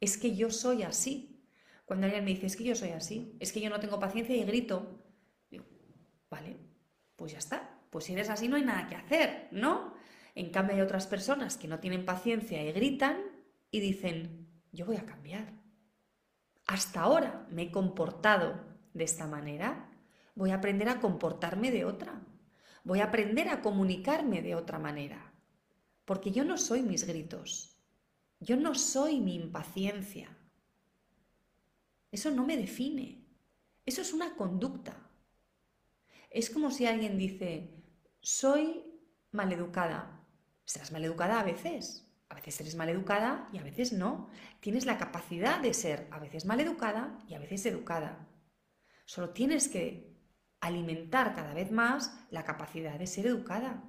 es que yo soy así. Cuando alguien me dice, es que yo soy así, es que yo no tengo paciencia y grito, digo, vale, pues ya está. Pues si eres así no hay nada que hacer, ¿no? En cambio hay otras personas que no tienen paciencia y gritan y dicen, yo voy a cambiar. Hasta ahora me he comportado de esta manera, voy a aprender a comportarme de otra. Voy a aprender a comunicarme de otra manera. Porque yo no soy mis gritos. Yo no soy mi impaciencia. Eso no me define. Eso es una conducta. Es como si alguien dice, soy maleducada. Serás maleducada a veces, a veces eres maleducada y a veces no. Tienes la capacidad de ser a veces maleducada y a veces educada. Solo tienes que alimentar cada vez más la capacidad de ser educada.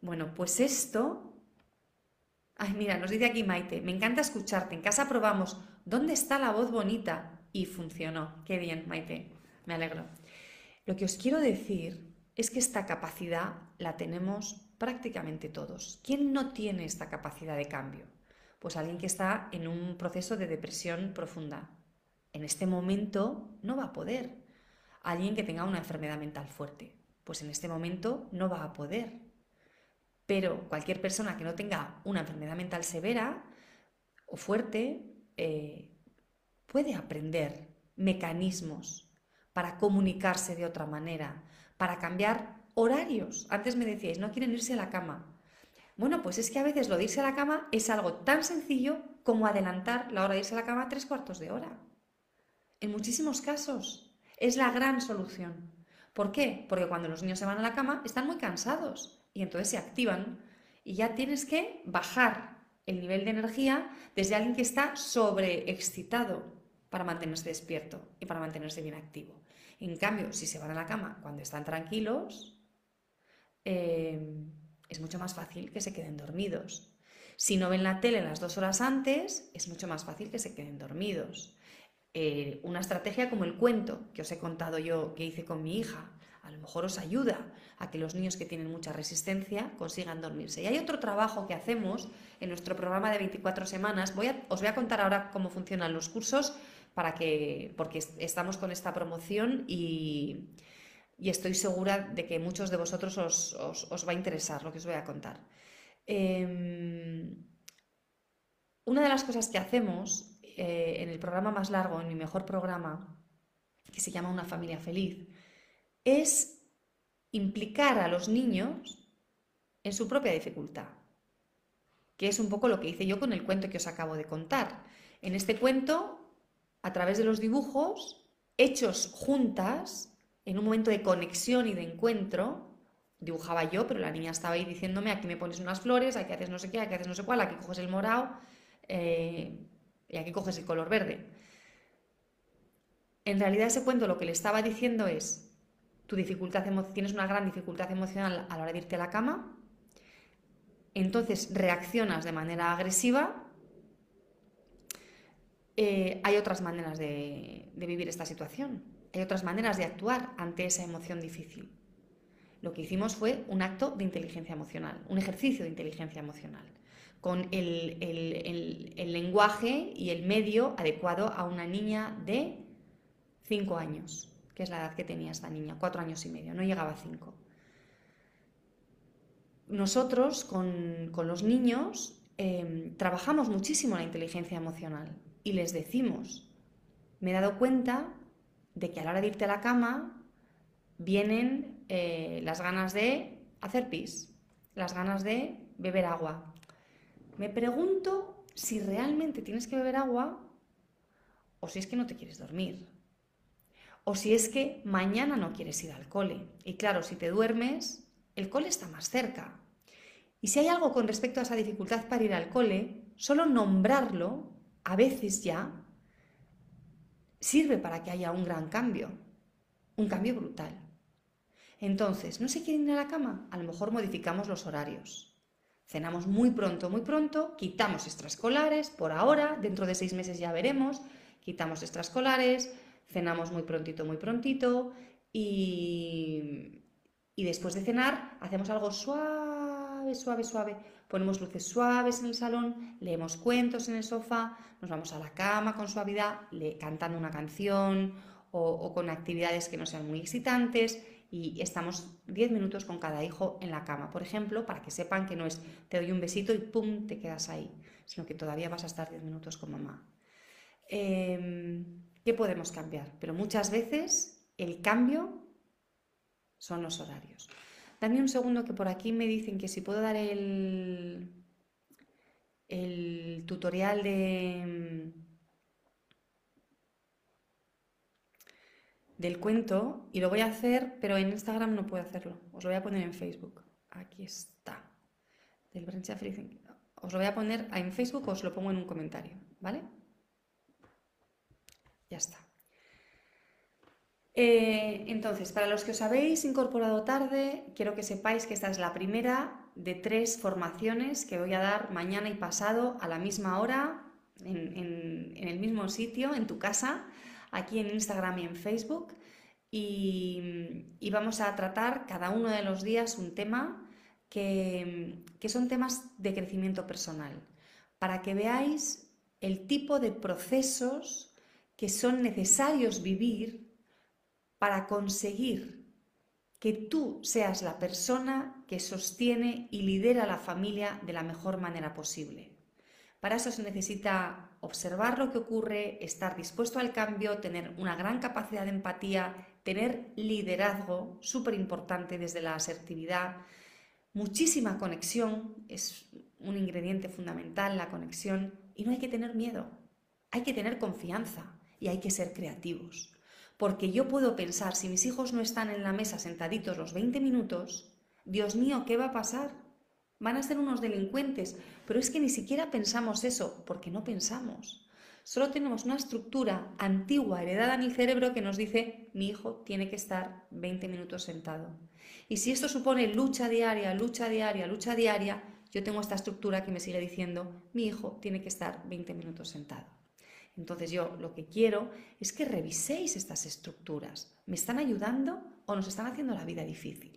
Bueno, pues esto... Ay, mira, nos dice aquí Maite, me encanta escucharte. En casa probamos, ¿dónde está la voz bonita? Y funcionó. Qué bien, Maite. Me alegro. Lo que os quiero decir es que esta capacidad la tenemos prácticamente todos. ¿Quién no tiene esta capacidad de cambio? Pues alguien que está en un proceso de depresión profunda. En este momento no va a poder. Alguien que tenga una enfermedad mental fuerte. Pues en este momento no va a poder. Pero cualquier persona que no tenga una enfermedad mental severa o fuerte eh, puede aprender mecanismos para comunicarse de otra manera, para cambiar horarios. Antes me decíais, no quieren irse a la cama. Bueno, pues es que a veces lo de irse a la cama es algo tan sencillo como adelantar la hora de irse a la cama tres cuartos de hora. En muchísimos casos es la gran solución. ¿Por qué? Porque cuando los niños se van a la cama están muy cansados y entonces se activan y ya tienes que bajar el nivel de energía desde alguien que está sobreexcitado para mantenerse despierto y para mantenerse bien activo. En cambio, si se van a la cama cuando están tranquilos, Em, es mucho más fácil que se queden dormidos. Si no ven la tele las dos horas antes, es mucho más fácil que se queden dormidos. Eh, una estrategia como el cuento que os he contado yo que hice con mi hija. A lo mejor os ayuda a que los niños que tienen mucha resistencia consigan dormirse. Y hay otro trabajo que hacemos en nuestro programa de 24 semanas. Voy os voy a contar ahora cómo funcionan los cursos para que, porque estamos con esta promoción y, estoy segura de que muchos de vosotros os, va a interesar lo que os voy a contar. Em, una de las cosas que hacemos eh, en el programa más largo, en mi mejor programa, que se llama Una familia feliz, es implicar a los niños en su propia dificultad, que es un poco lo que hice yo con el cuento que os acabo de contar. En este cuento, a través de los dibujos, hechos juntas, en un momento de conexión y de encuentro, dibujaba yo, pero la niña estaba ahí diciéndome, aquí me pones unas flores, aquí haces no sé qué, aquí haces no sé cuál, aquí coges el morado eh, y aquí coges el color verde. En realidad ese cuento lo que le estaba diciendo es, tu dificultad tienes una gran dificultad emocional a la hora de irte a la cama, entonces reaccionas de manera agresiva, eh, hay otras maneras de, de vivir esta situación, hay otras maneras de actuar ante esa emoción difícil. Lo que hicimos fue un acto de inteligencia emocional, un ejercicio de inteligencia emocional, con el, lenguaje y el medio adecuado a una niña de 5 años que es la edad que tenía esta niña, cuatro años y medio, no llegaba a cinco. Nosotros con, los niños em, trabajamos muchísimo la inteligencia emocional y les decimos, me he dado cuenta de que a la hora de irte a la cama vienen eh, las ganas de hacer pis, las ganas de beber agua. Me pregunto si realmente tienes que beber agua o si es que no te quieres dormir o si es que mañana no quieres ir al cole. Y claro, si te duermes, el cole está más cerca. Y si hay algo con respecto a esa dificultad para ir al cole, solo nombrarlo, a veces ya, sirve para que haya un gran cambio, un cambio brutal. Entonces, ¿no se quieren ir a la cama? A lo mejor modificamos los horarios. Cenamos muy pronto, muy pronto, quitamos extraescolares, por ahora, dentro de seis meses ya veremos, quitamos extraescolares, cenamos muy prontito, muy prontito y, y después de cenar hacemos algo suave, suave, suave. Ponemos luces suaves en el salón, leemos cuentos en el sofá, nos vamos a la cama con suavidad, le, cantando una canción o, o, con actividades que no sean muy excitantes y estamos 10 minutos con cada hijo en la cama, por ejemplo, para que sepan que no es te doy un besito y pum, te quedas ahí, sino que todavía vas a estar 10 minutos con mamá. Eh, ¿Qué podemos cambiar? Pero muchas veces el cambio son los horarios. Dame un segundo que por aquí me dicen que si puedo dar el, el tutorial de, del cuento y lo voy a hacer, pero en Instagram no puedo hacerlo. Os lo voy a poner en Facebook. Aquí está. Del Os lo voy a poner en Facebook o os lo pongo en un comentario, ¿vale? Ya está. Eh, entonces, para los que os habéis incorporado tarde, quiero que sepáis que esta es la primera de tres formaciones que voy a dar mañana y pasado a la misma hora, en, el mismo sitio, en tu casa, aquí en Instagram y en Facebook. Y, vamos a tratar cada uno de los días un tema que, son temas de crecimiento personal, para que veáis el tipo de procesos que son necesarios vivir para conseguir que tú seas la persona que sostiene y lidera la familia de la mejor manera posible. Para eso se necesita observar lo que ocurre, estar dispuesto al cambio, tener una gran capacidad de empatía, tener liderazgo, súper importante desde la asertividad, muchísima conexión, es un ingrediente fundamental la conexión, y no hay que tener miedo, hay que tener confianza y hay que ser creativos. Porque yo puedo pensar, si mis hijos no están en la mesa sentaditos los 20 minutos, Dios mío, ¿qué va a pasar? Van a ser unos delincuentes, pero es que ni siquiera pensamos eso, porque no pensamos. Solo tenemos una estructura antigua heredada en el cerebro que nos dice, mi hijo tiene que estar 20 minutos sentado. Y si esto supone lucha diaria, lucha diaria, lucha diaria, yo tengo esta estructura que me sigue diciendo, mi hijo tiene que estar 20 minutos sentado. Entonces yo lo que quiero es que reviséis estas estructuras. ¿Me están ayudando o nos están haciendo la vida difícil.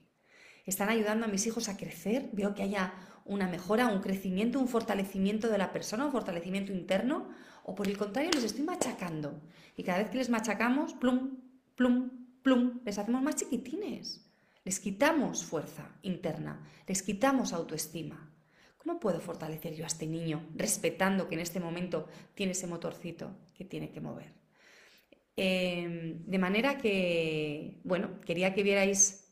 Están ayudando a mis hijos a crecer, veo que haya una mejora, un crecimiento, un fortalecimiento de la persona, un fortalecimiento interno, o por el contrario les estoy machacando. Y cada vez que les machacamos, plum, plum, plum, les hacemos más chiquitines. Les quitamos fuerza interna, les quitamos autoestima. ¿Cómo puedo fortalecer yo a este niño respetando que en este momento tiene ese motorcito que tiene que mover? Em, de manera que, bueno, quería que vierais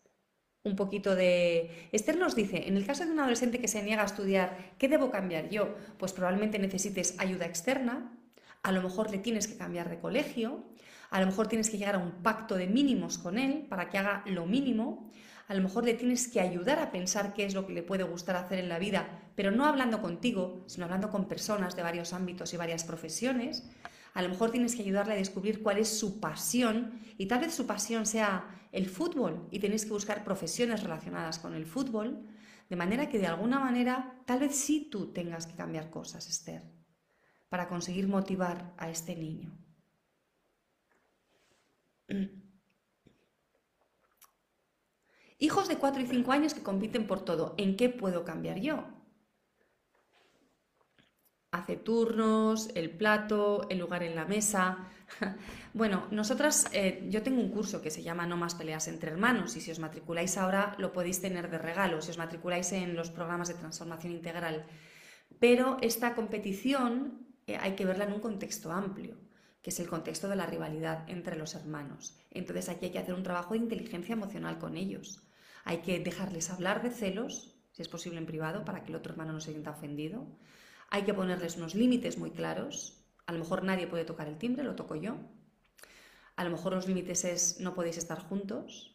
un poquito de... Esther nos dice, en el caso de un adolescente que se niega a estudiar, ¿qué debo cambiar yo? Pues probablemente necesites ayuda externa, a lo mejor le tienes que cambiar de colegio, a lo mejor tienes que llegar a un pacto de mínimos con él para que haga lo mínimo, a lo mejor le tienes que ayudar a pensar qué es lo que le puede gustar hacer en la vida, pero no hablando contigo, sino hablando con personas de varios ámbitos y varias profesiones. A lo mejor tienes que ayudarle a descubrir cuál es su pasión y tal vez su pasión sea el fútbol y tienes que buscar profesiones relacionadas con el fútbol, de manera que de alguna manera tal vez sí tú tengas que cambiar cosas, Esther, para conseguir motivar a este niño. *clears throat* Hijos de 4 y 5 años que compiten por todo. ¿En qué puedo cambiar yo? Hace turnos, el plato, el lugar en la mesa. *laughs* Bueno, nosotras, eh, yo tengo un curso que se llama No más peleas entre hermanos y si os matriculáis ahora lo podéis tener de regalo, si os matriculáis en los programas de transformación integral. Pero esta competición eh, hay que verla en un contexto amplio que es el contexto de la rivalidad entre los hermanos. Entonces aquí hay que hacer un trabajo de inteligencia emocional con ellos. Hay que dejarles hablar de celos, si es posible en privado, para que el otro hermano no se sienta ofendido. Hay que ponerles unos límites muy claros. A lo mejor nadie puede tocar el timbre, lo toco yo. A lo mejor los límites es no podéis estar juntos.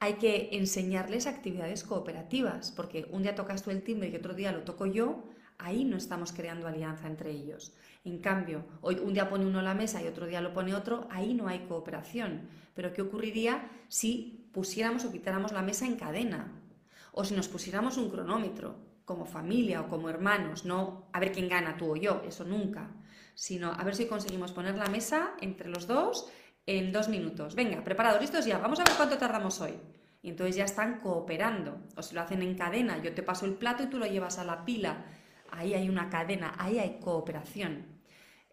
Hay que enseñarles actividades cooperativas, porque un día tocas tú el timbre y otro día lo toco yo, ahí no estamos creando alianza entre ellos. En cambio, hoy un día pone uno la mesa y otro día lo pone otro, ahí no hay cooperación. Pero ¿qué ocurriría si pusiéramos o quitáramos la mesa en cadena? O si nos pusiéramos un cronómetro, como familia o como hermanos, no a ver quién gana, tú o yo, eso nunca, sino a ver si conseguimos poner la mesa entre los dos en dos minutos. Venga, preparados, listos ya, vamos a ver cuánto tardamos hoy. Y entonces ya están cooperando. O si lo hacen en cadena, yo te paso el plato y tú lo llevas a la pila. Ahí hay una cadena, ahí hay cooperación.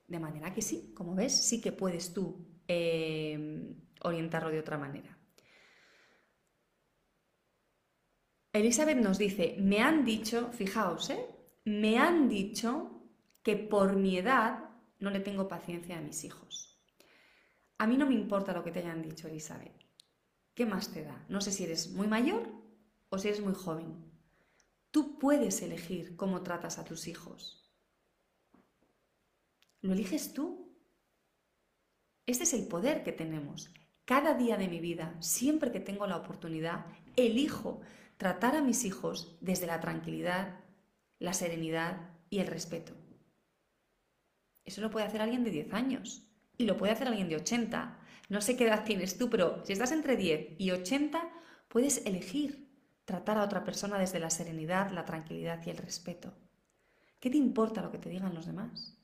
De manera que sí, como ves, sí que puedes tú eh, orientarlo de otra manera. Elizabeth nos dice, me han dicho, fijaos, ¿eh? me han dicho que por mi edad no le tengo paciencia a mis hijos. A mí no me importa lo que te hayan dicho, Elizabeth. ¿Qué más te da? No sé si eres muy mayor o si eres muy joven. Tú puedes elegir cómo tratas a tus hijos. Lo eliges tú. Este es el poder que tenemos. Cada día de mi vida, siempre que tengo la oportunidad, elijo tratar a mis hijos desde la tranquilidad, la serenidad y el respeto. Eso lo puede hacer alguien de 10 años y lo puede hacer alguien de 80. No sé qué edad tienes tú, pero si estás entre 10 y 80, puedes elegir tratar a otra persona desde la serenidad, la tranquilidad y el respeto. ¿Qué te importa lo que te digan los demás?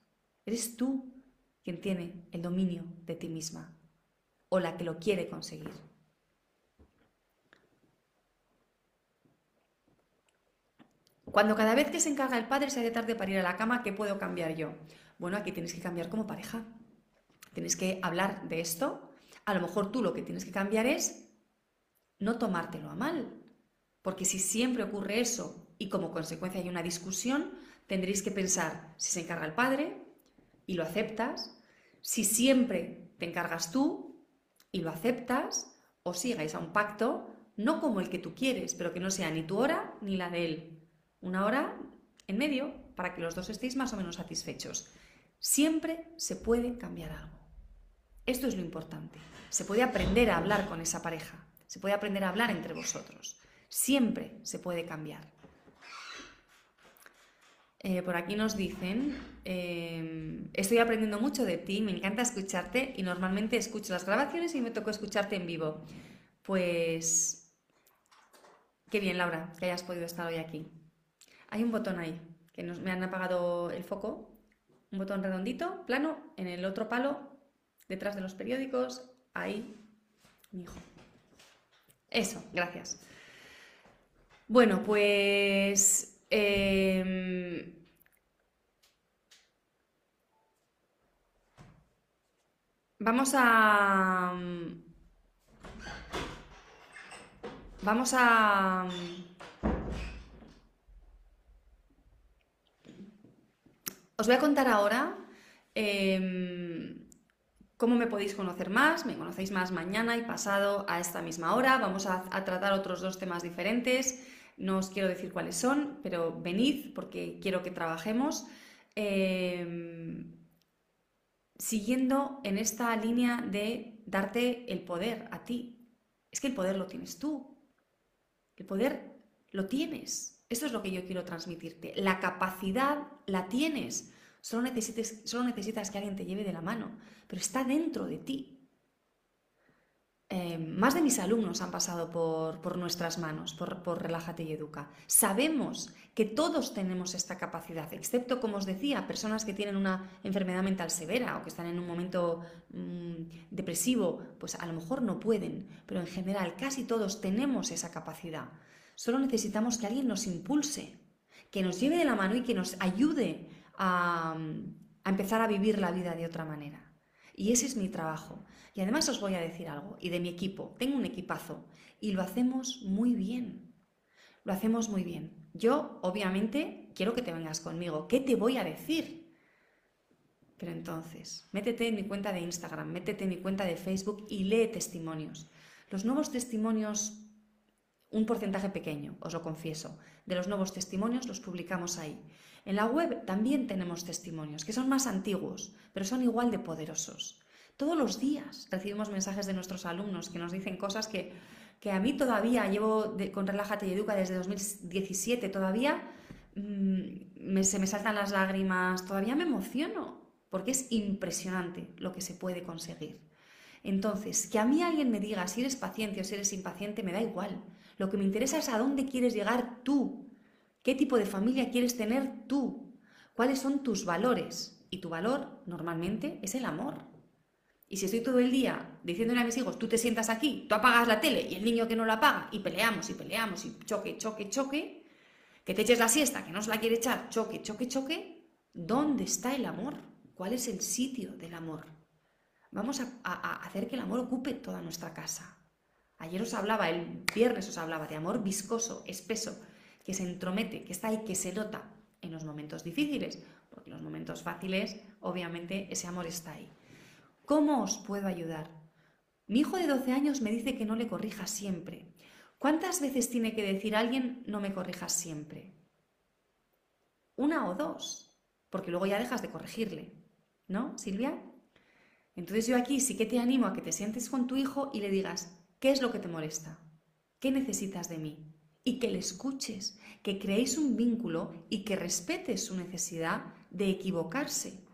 Eres tú quien tiene el dominio de ti misma o la que lo quiere conseguir. Cuando cada vez que se encarga el padre se hace tarde para ir a la cama, ¿qué puedo cambiar yo? Bueno, aquí tienes que cambiar como pareja. Tienes que hablar de esto. A lo mejor tú lo que tienes que cambiar es no tomártelo a mal. Porque si siempre ocurre eso y como consecuencia hay una discusión, tendréis que pensar si se encarga el padre, y lo aceptas, si siempre te encargas tú y lo aceptas, o sigáis a un pacto, no como el que tú quieres, pero que no sea ni tu hora ni la de él. Una hora en medio para que los dos estéis más o menos satisfechos. Siempre se puede cambiar algo. Esto es lo importante. Se puede aprender a hablar con esa pareja. Se puede aprender a hablar entre vosotros. Siempre se puede cambiar. Eh, por aquí nos dicen, em, estoy aprendiendo mucho de ti, me encanta escucharte y normalmente escucho las grabaciones y me tocó escucharte en vivo. Pues qué bien, Laura, que hayas podido estar hoy aquí. Hay un botón ahí, que me han apagado el foco, un botón redondito, plano, en el otro palo, detrás de los periódicos, ahí, mi hijo. Eso, gracias. Bueno, pues... Em, vamos a... Vamos a... Os voy a contar ahora em, cómo me podéis conocer más. Me conocéis más mañana y pasado a esta misma hora. Vamos a, tratar otros dos temas diferentes. No os quiero decir cuáles son, pero venid porque quiero que trabajemos. Em, siguiendo en esta línea de darte el poder a ti. Es que el poder lo tienes tú. El poder lo tienes. Eso es lo que yo quiero transmitirte. La capacidad la tienes. Solo, solo necesitas que alguien te lleve de la mano, pero está dentro de ti. Eh, más de mis alumnos han pasado por, nuestras manos, por, por, Relájate y Educa. Sabemos que todos tenemos esta capacidad, excepto, como os decía, personas que tienen una enfermedad mental severa o que están en un momento mm, depresivo, pues a lo mejor no pueden, pero en general casi todos tenemos esa capacidad. Solo necesitamos que alguien nos impulse, que nos lleve de la mano y que nos ayude a, empezar a vivir la vida de otra manera. Y ese es mi trabajo. Y además os voy a decir algo, y de mi equipo, tengo un equipazo, y lo hacemos muy bien. Lo hacemos muy bien. Yo, obviamente, quiero que te vengas conmigo. ¿Qué te voy a decir? Pero entonces, métete en mi cuenta de Instagram, métete en mi cuenta de Facebook y lee testimonios. Los nuevos testimonios, un porcentaje pequeño, os lo confieso, de los nuevos testimonios los publicamos ahí. En la web también tenemos testimonios, que son más antiguos, pero son igual de poderosos. Todos los días recibimos mensajes de nuestros alumnos que nos dicen cosas que, a mí todavía llevo con Relájate y Educa desde 2017, todavía mm, se me saltan las lágrimas, todavía me emociono, porque es impresionante lo que se puede conseguir. Entonces, que a mí alguien me diga si eres paciente o si eres impaciente, me da igual. Lo que me interesa es a dónde quieres llegar tú, qué tipo de familia quieres tener tú, cuáles son tus valores. Y tu valor normalmente es el amor. Y si estoy todo el día diciéndole a mis hijos, tú te sientas aquí, tú apagas la tele y el niño que no la apaga, y peleamos y peleamos y choque, choque, choque, que te eches la siesta, que no se la quiere echar, choque, choque, choque, ¿dónde está el amor? ¿Cuál es el sitio del amor? Vamos a, hacer que el amor ocupe toda nuestra casa. Ayer os hablaba, el viernes os hablaba de amor viscoso, espeso, que se entromete, que está ahí, que se nota en los momentos difíciles, porque en los momentos fáciles, obviamente, ese amor está ahí. ¿Cómo os puedo ayudar? Mi hijo de 12 años me dice que no le corrija siempre. ¿Cuántas veces tiene que decir alguien no me corrijas siempre? Una o dos, porque luego ya dejas de corregirle. ¿No, Silvia? Entonces yo aquí sí que te animo a que te sientes con tu hijo y le digas, ¿qué es lo que te molesta? ¿Qué necesitas de mí? Y que le escuches, que creéis un vínculo y que respetes su necesidad de equivocarse.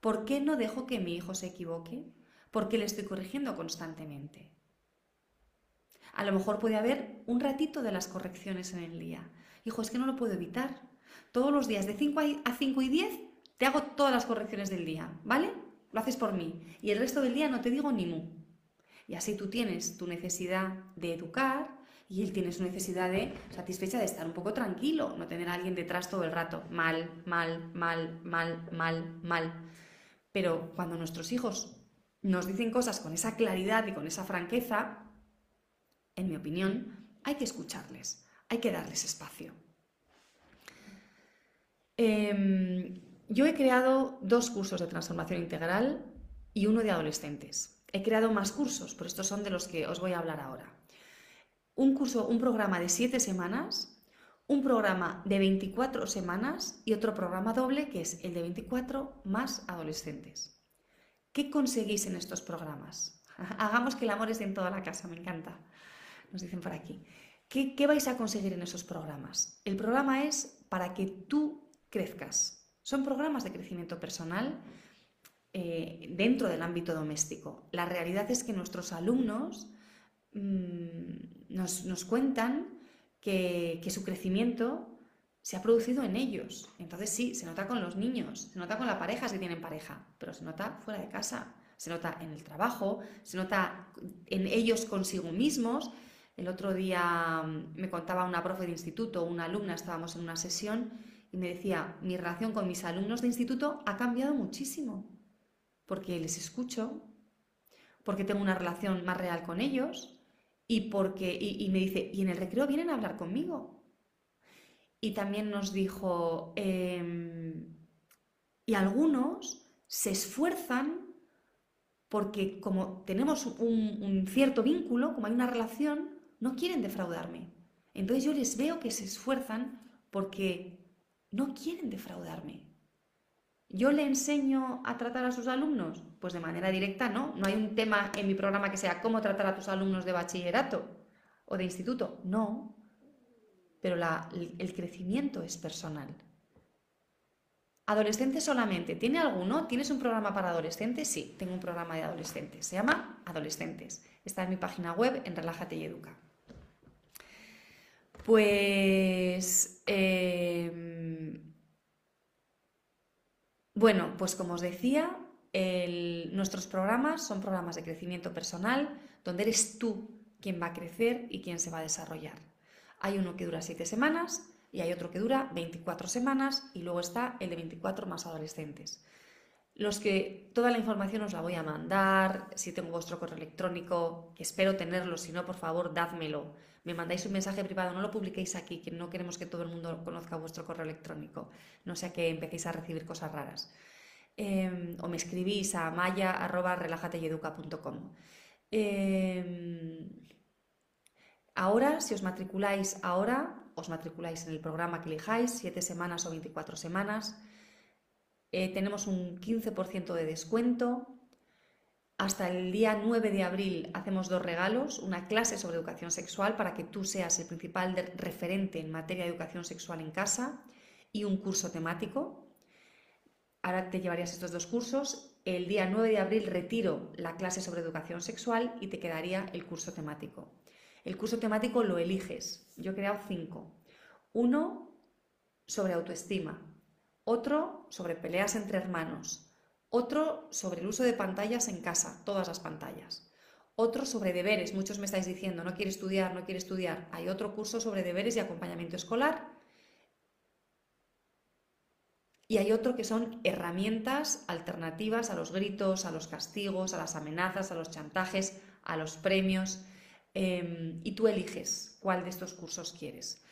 ¿Por qué no dejo que mi hijo se equivoque? Porque le estoy corrigiendo constantemente. A lo mejor puede haber un ratito de las correcciones en el día. Hijo, es que no lo puedo evitar. Todos los días de 5 a 5 y 10 te hago todas las correcciones del día, ¿vale? Lo haces por mí. Y el resto del día no te digo ni mu. Y así tú tienes tu necesidad de educar y él tiene su necesidad de satisfecha de estar un poco tranquilo, no tener a alguien detrás todo el rato. Mal, mal, mal, mal, mal, mal. Pero cuando nuestros hijos nos dicen cosas con esa claridad y con esa franqueza, en mi opinión, hay que escucharles, hay que darles espacio. Em, yo he creado dos cursos de transformación integral y uno de adolescentes. He creado más cursos, pero estos son de los que os voy a hablar ahora. Un curso, un programa de siete semanas un programa de 24 semanas y otro programa doble que es el de 24 más adolescentes. ¿Qué conseguís en estos programas? *laughs* Hagamos que el amor esté en toda la casa, me encanta. Nos dicen por aquí. ¿Qué, vais a conseguir en esos programas? El programa es para que tú crezcas. Son programas de crecimiento personal eh, dentro del ámbito doméstico. La realidad es que nuestros alumnos mm, nos, nos cuentan que, su crecimiento se ha producido en ellos. Entonces sí, se nota con los niños, se nota con la pareja si tienen pareja, pero se nota fuera de casa, se nota en el trabajo, se nota en ellos consigo mismos. El otro día mm, me contaba una profe de instituto, una alumna, estábamos en una sesión y me decía, mi relación con mis alumnos de instituto ha cambiado muchísimo, porque les escucho, porque tengo una relación más real con ellos y porque y, me dice, y en el recreo vienen a hablar conmigo. Y también nos dijo, em, y algunos se esfuerzan porque como tenemos un, cierto vínculo, como hay una relación, no quieren defraudarme. Entonces yo les veo que se esfuerzan porque no quieren defraudarme. ¿Yo le enseño a tratar a sus alumnos? Pues de manera directa no. No hay un tema en mi programa que sea cómo tratar a tus alumnos de bachillerato o de instituto. No. Pero el crecimiento es personal. ¿Adolescentes solamente? ¿Tiene alguno? ¿Tienes un programa para adolescentes? Sí, tengo un programa de adolescentes. Se llama Adolescentes. Está en mi página web en Relájate y Educa. Pues... Em, bueno, pues como os decía, nuestros programas son programas de crecimiento personal donde eres tú quien va a crecer y quien se va a desarrollar. Hay uno que dura siete semanas, y hay otro que dura 24 semanas y luego está el de 24 más adolescentes. Los que toda la información os la voy a mandar, si tengo vuestro correo electrónico, que espero tenerlo, si no, por favor, dádmelo. Me mandáis un mensaje privado, no lo publiquéis aquí, que no queremos que todo el mundo conozca vuestro correo electrónico, no sea que empecéis a recibir cosas raras. Em, o me escribís a maya.relajateyeduca.com. Eh, ahora, si os matriculáis ahora, os matriculáis en el programa que elijáis, 7 semanas o 24 semanas. Eh, tenemos un 15% de descuento. Hasta el día 9 de abril hacemos dos regalos, una clase sobre educación sexual para que tú seas el principal referente en materia de educación sexual en casa y un curso temático. Ahora te llevarías estos dos cursos. El día 9 de abril retiro la clase sobre educación sexual y te quedaría el curso temático. El curso temático lo eliges. Yo he creado cinco. Uno sobre autoestima, otro sobre peleas entre hermanos, otro sobre el uso de pantallas en casa, todas las pantallas. Otro sobre deberes, muchos me estáis diciendo, no quiere estudiar, no quiere estudiar. Hay otro curso sobre deberes y acompañamiento escolar. Y hay otro que son herramientas alternativas a los gritos, a los castigos, a las amenazas, a los chantajes, a los premios. Em, y tú eliges cuál de estos cursos quieres.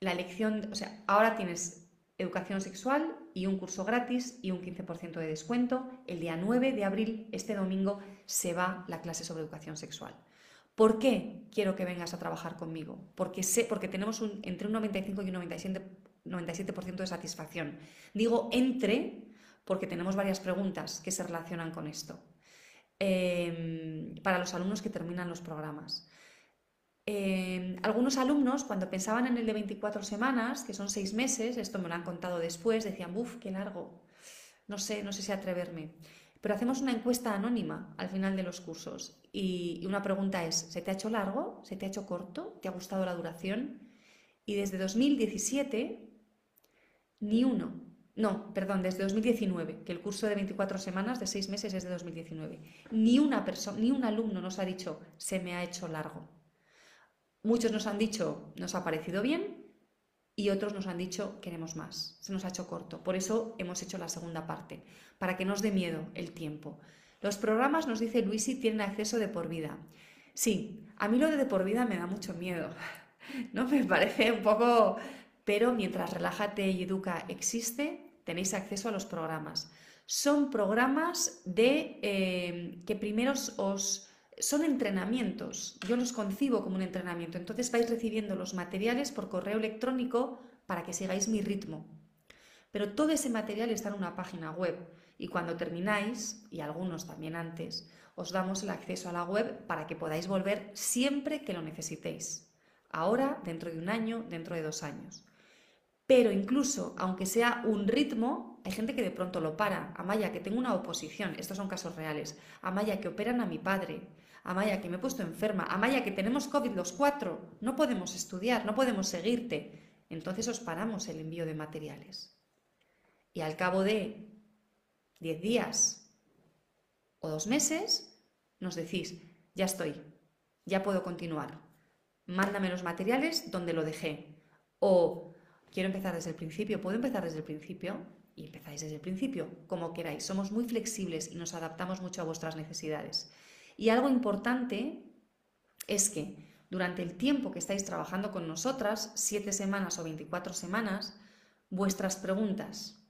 La elección, o sea, ahora tienes educación sexual y un curso gratis y un 15% de descuento. El día 9 de abril, este domingo, se va la clase sobre educación sexual. ¿Por qué quiero que vengas a trabajar conmigo? Porque sé, porque tenemos un, entre un 95 y un 97%, de satisfacción. Digo entre porque tenemos varias preguntas que se relacionan con esto. Em, para los alumnos que terminan los programas. Em, algunos alumnos, cuando pensaban en el de 24 semanas, que son seis meses, esto me lo han contado después, decían, ¡buf, qué largo! No sé, no sé si atreverme. Pero hacemos una encuesta anónima al final de los cursos y, una pregunta es, ¿se te ha hecho largo? ¿Se te ha hecho corto? ¿Te ha gustado la duración? Y desde 2017, ni uno, no, perdón, desde 2019, que el curso de 24 semanas de seis meses es de 2019, ni una persona, ni un alumno nos ha dicho, se me ha hecho largo. Muchos nos han dicho, nos ha parecido bien y otros nos han dicho, queremos más, se nos ha hecho corto. Por eso hemos hecho la segunda parte, para que nos dé miedo el tiempo. Los programas, nos dice Luisi, tienen acceso de por vida. Sí, a mí lo de por vida me da mucho miedo. *laughs* No me parece un poco... Pero mientras Relájate y Educa existe, tenéis acceso a los programas. Son programas de eh, que primero os son entrenamientos, yo los concibo como un entrenamiento, entonces vais recibiendo los materiales por correo electrónico para que sigáis mi ritmo. Pero todo ese material está en una página web y cuando termináis, y algunos también antes, os damos el acceso a la web para que podáis volver siempre que lo necesitéis. Ahora, dentro de un año, dentro de dos años. Pero incluso, aunque sea un ritmo, hay gente que de pronto lo para. Amaya, que tengo una oposición, estos son casos reales. Amaya, que operan a mi padre. Amaya, que me he puesto enferma, Amaya, que tenemos COVID los cuatro, no podemos estudiar, no podemos seguirte. Entonces os paramos el envío de materiales. Y al cabo de 10 días o dos meses, nos decís, ya estoy, ya puedo continuar. mándame los materiales donde lo dejé. O quiero empezar desde el principio, ¿puedo empezar desde el principio? Y empezáis desde el principio, como queráis. Somos muy flexibles y nos adaptamos mucho a vuestras necesidades. Y algo importante es que durante el tiempo que estáis trabajando con nosotras, siete semanas o 24 semanas, vuestras preguntas.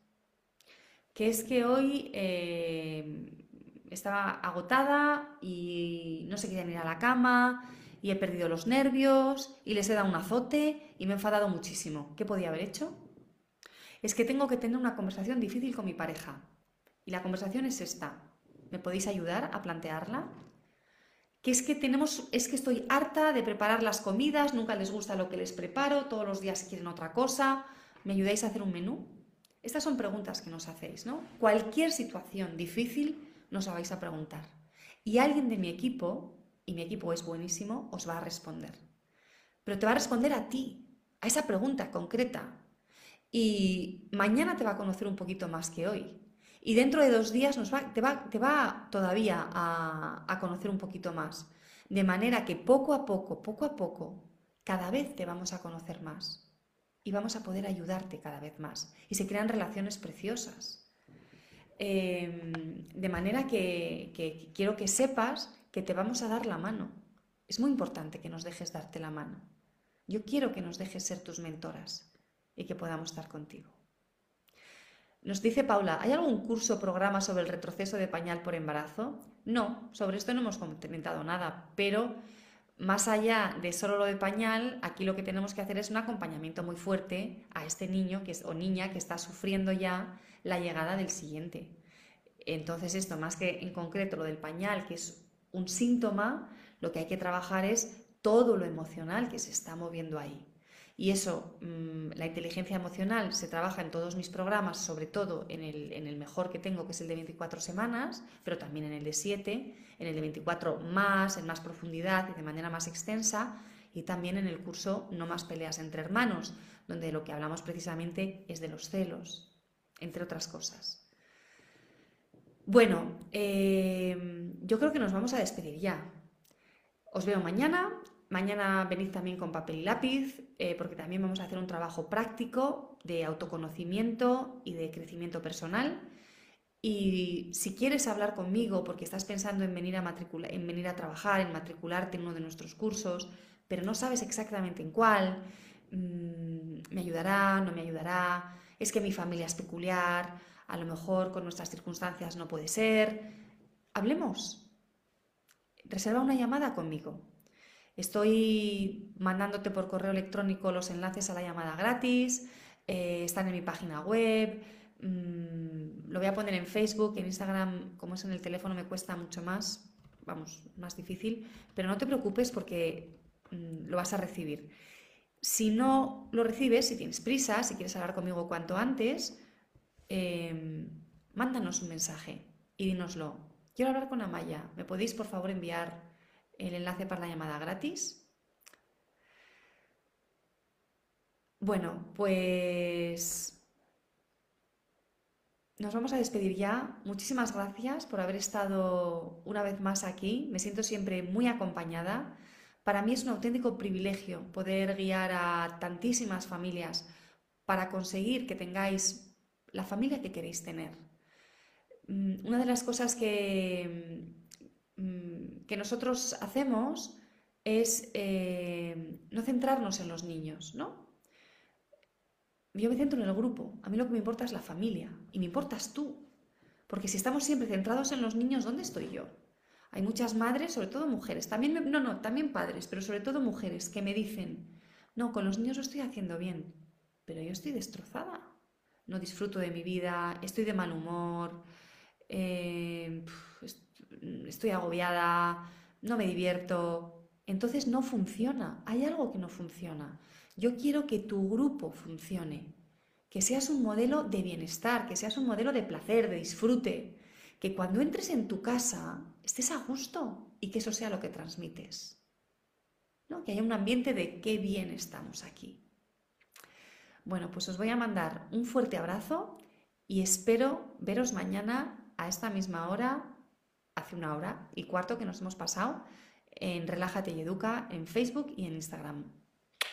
Que es que hoy eh, estaba agotada y no se querían ir a la cama y he perdido los nervios y les he dado un azote y me he enfadado muchísimo. ¿Qué podía haber hecho? Es que tengo que tener una conversación difícil con mi pareja. Y la conversación es esta. ¿Me podéis ayudar a plantearla? Que es que tenemos, es que estoy harta de preparar las comidas, nunca les gusta lo que les preparo, todos los días quieren otra cosa. ¿Me ayudáis a hacer un menú? Estas son preguntas que nos hacéis, ¿no? Cualquier situación difícil nos la vais a preguntar. Y alguien de mi equipo, y mi equipo es buenísimo, os va a responder. Pero te va a responder a ti, a esa pregunta concreta. Y mañana te va a conocer un poquito más que hoy. Y dentro de dos días nos va, te, va, todavía a, conocer un poquito más. De manera que poco a poco, poco a poco, cada vez te vamos a conocer más y vamos a poder ayudarte cada vez más. Y se crean relaciones preciosas. Em, de manera que quiero que sepas que te vamos a dar la mano. Es muy importante que nos dejes darte la mano. Yo quiero que nos dejes ser tus mentoras y que podamos estar contigo. Nos dice Paula, ¿hay algún curso o programa sobre el retroceso de pañal por embarazo? No, sobre esto no hemos comentado nada, pero más allá de solo lo de pañal, aquí lo que tenemos que hacer es un acompañamiento muy fuerte a este niño que es, o niña que está sufriendo ya la llegada del siguiente. Entonces esto, más que en concreto lo del pañal, que es un síntoma, lo que hay que trabajar es todo lo emocional que se está moviendo ahí. Y eso, mm, la inteligencia emocional se trabaja en todos mis programas, sobre todo en el, mejor que tengo, que es el de 24 semanas, pero también en el de 7, en el de 24 más, en más profundidad y de manera más extensa, y también en el curso No más peleas entre hermanos, donde lo que hablamos precisamente es de los celos, entre otras cosas. Bueno, eh, yo creo que nos vamos a despedir ya. Os veo mañana Mañana venid también con papel y lápiz, eh, porque también vamos a hacer un trabajo práctico de autoconocimiento y de crecimiento personal. Y si quieres hablar conmigo porque estás pensando en venir a, en venir a trabajar, en matricularte en uno de nuestros cursos, pero no sabes exactamente en cuál, mm, me ayudará, no me ayudará, es que mi familia es peculiar, a lo mejor con nuestras circunstancias no puede ser, hablemos. Reserva una llamada conmigo. Estoy mandándote por correo electrónico los enlaces a la llamada gratis, eh, están en mi página web, mm, lo voy a poner en Facebook, en Instagram, como es en el teléfono me cuesta mucho más, vamos, más difícil, pero no te preocupes porque mm, lo vas a recibir. Si no lo recibes, si tienes prisa, si quieres hablar conmigo cuanto antes, em, mándanos un mensaje y dínoslo. Quiero hablar con Amaya, ¿me podéis por favor enviar el enlace para la llamada gratis. Bueno, pues nos vamos a despedir ya. Muchísimas gracias por haber estado una vez más aquí. Me siento siempre muy acompañada. Para mí es un auténtico privilegio poder guiar a tantísimas familias para conseguir que tengáis la familia que queréis tener. Mm, una de las cosas que Mm, que nosotros hacemos es eh, no centrarnos en los niños, ¿no? Yo me centro en el grupo. A mí lo que me importa es la familia y me importas tú. Porque si estamos siempre centrados en los niños, ¿dónde estoy yo? Hay muchas madres, sobre todo mujeres, también no, no, también padres, pero sobre todo mujeres que me dicen, no, con los niños lo estoy haciendo bien, pero yo estoy destrozada. No disfruto de mi vida, estoy de mal humor, eh, estoy agobiada, no me divierto, entonces no funciona, hay algo que no funciona. Yo quiero que tu grupo funcione, que seas un modelo de bienestar, que seas un modelo de placer, de disfrute, que cuando entres en tu casa estés a gusto y que eso sea lo que transmites. ¿no? Que haya un ambiente de qué bien estamos aquí. Bueno, pues os voy a mandar un fuerte abrazo y espero veros mañana a esta misma hora hace una hora y cuarto que nos hemos pasado en Relájate y Educa, en Facebook y en Instagram.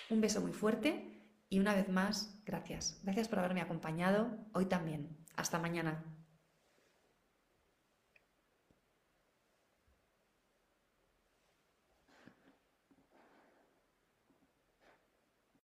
Un beso muy fuerte y una vez más, gracias. Gracias por haberme acompañado hoy también. Hasta mañana.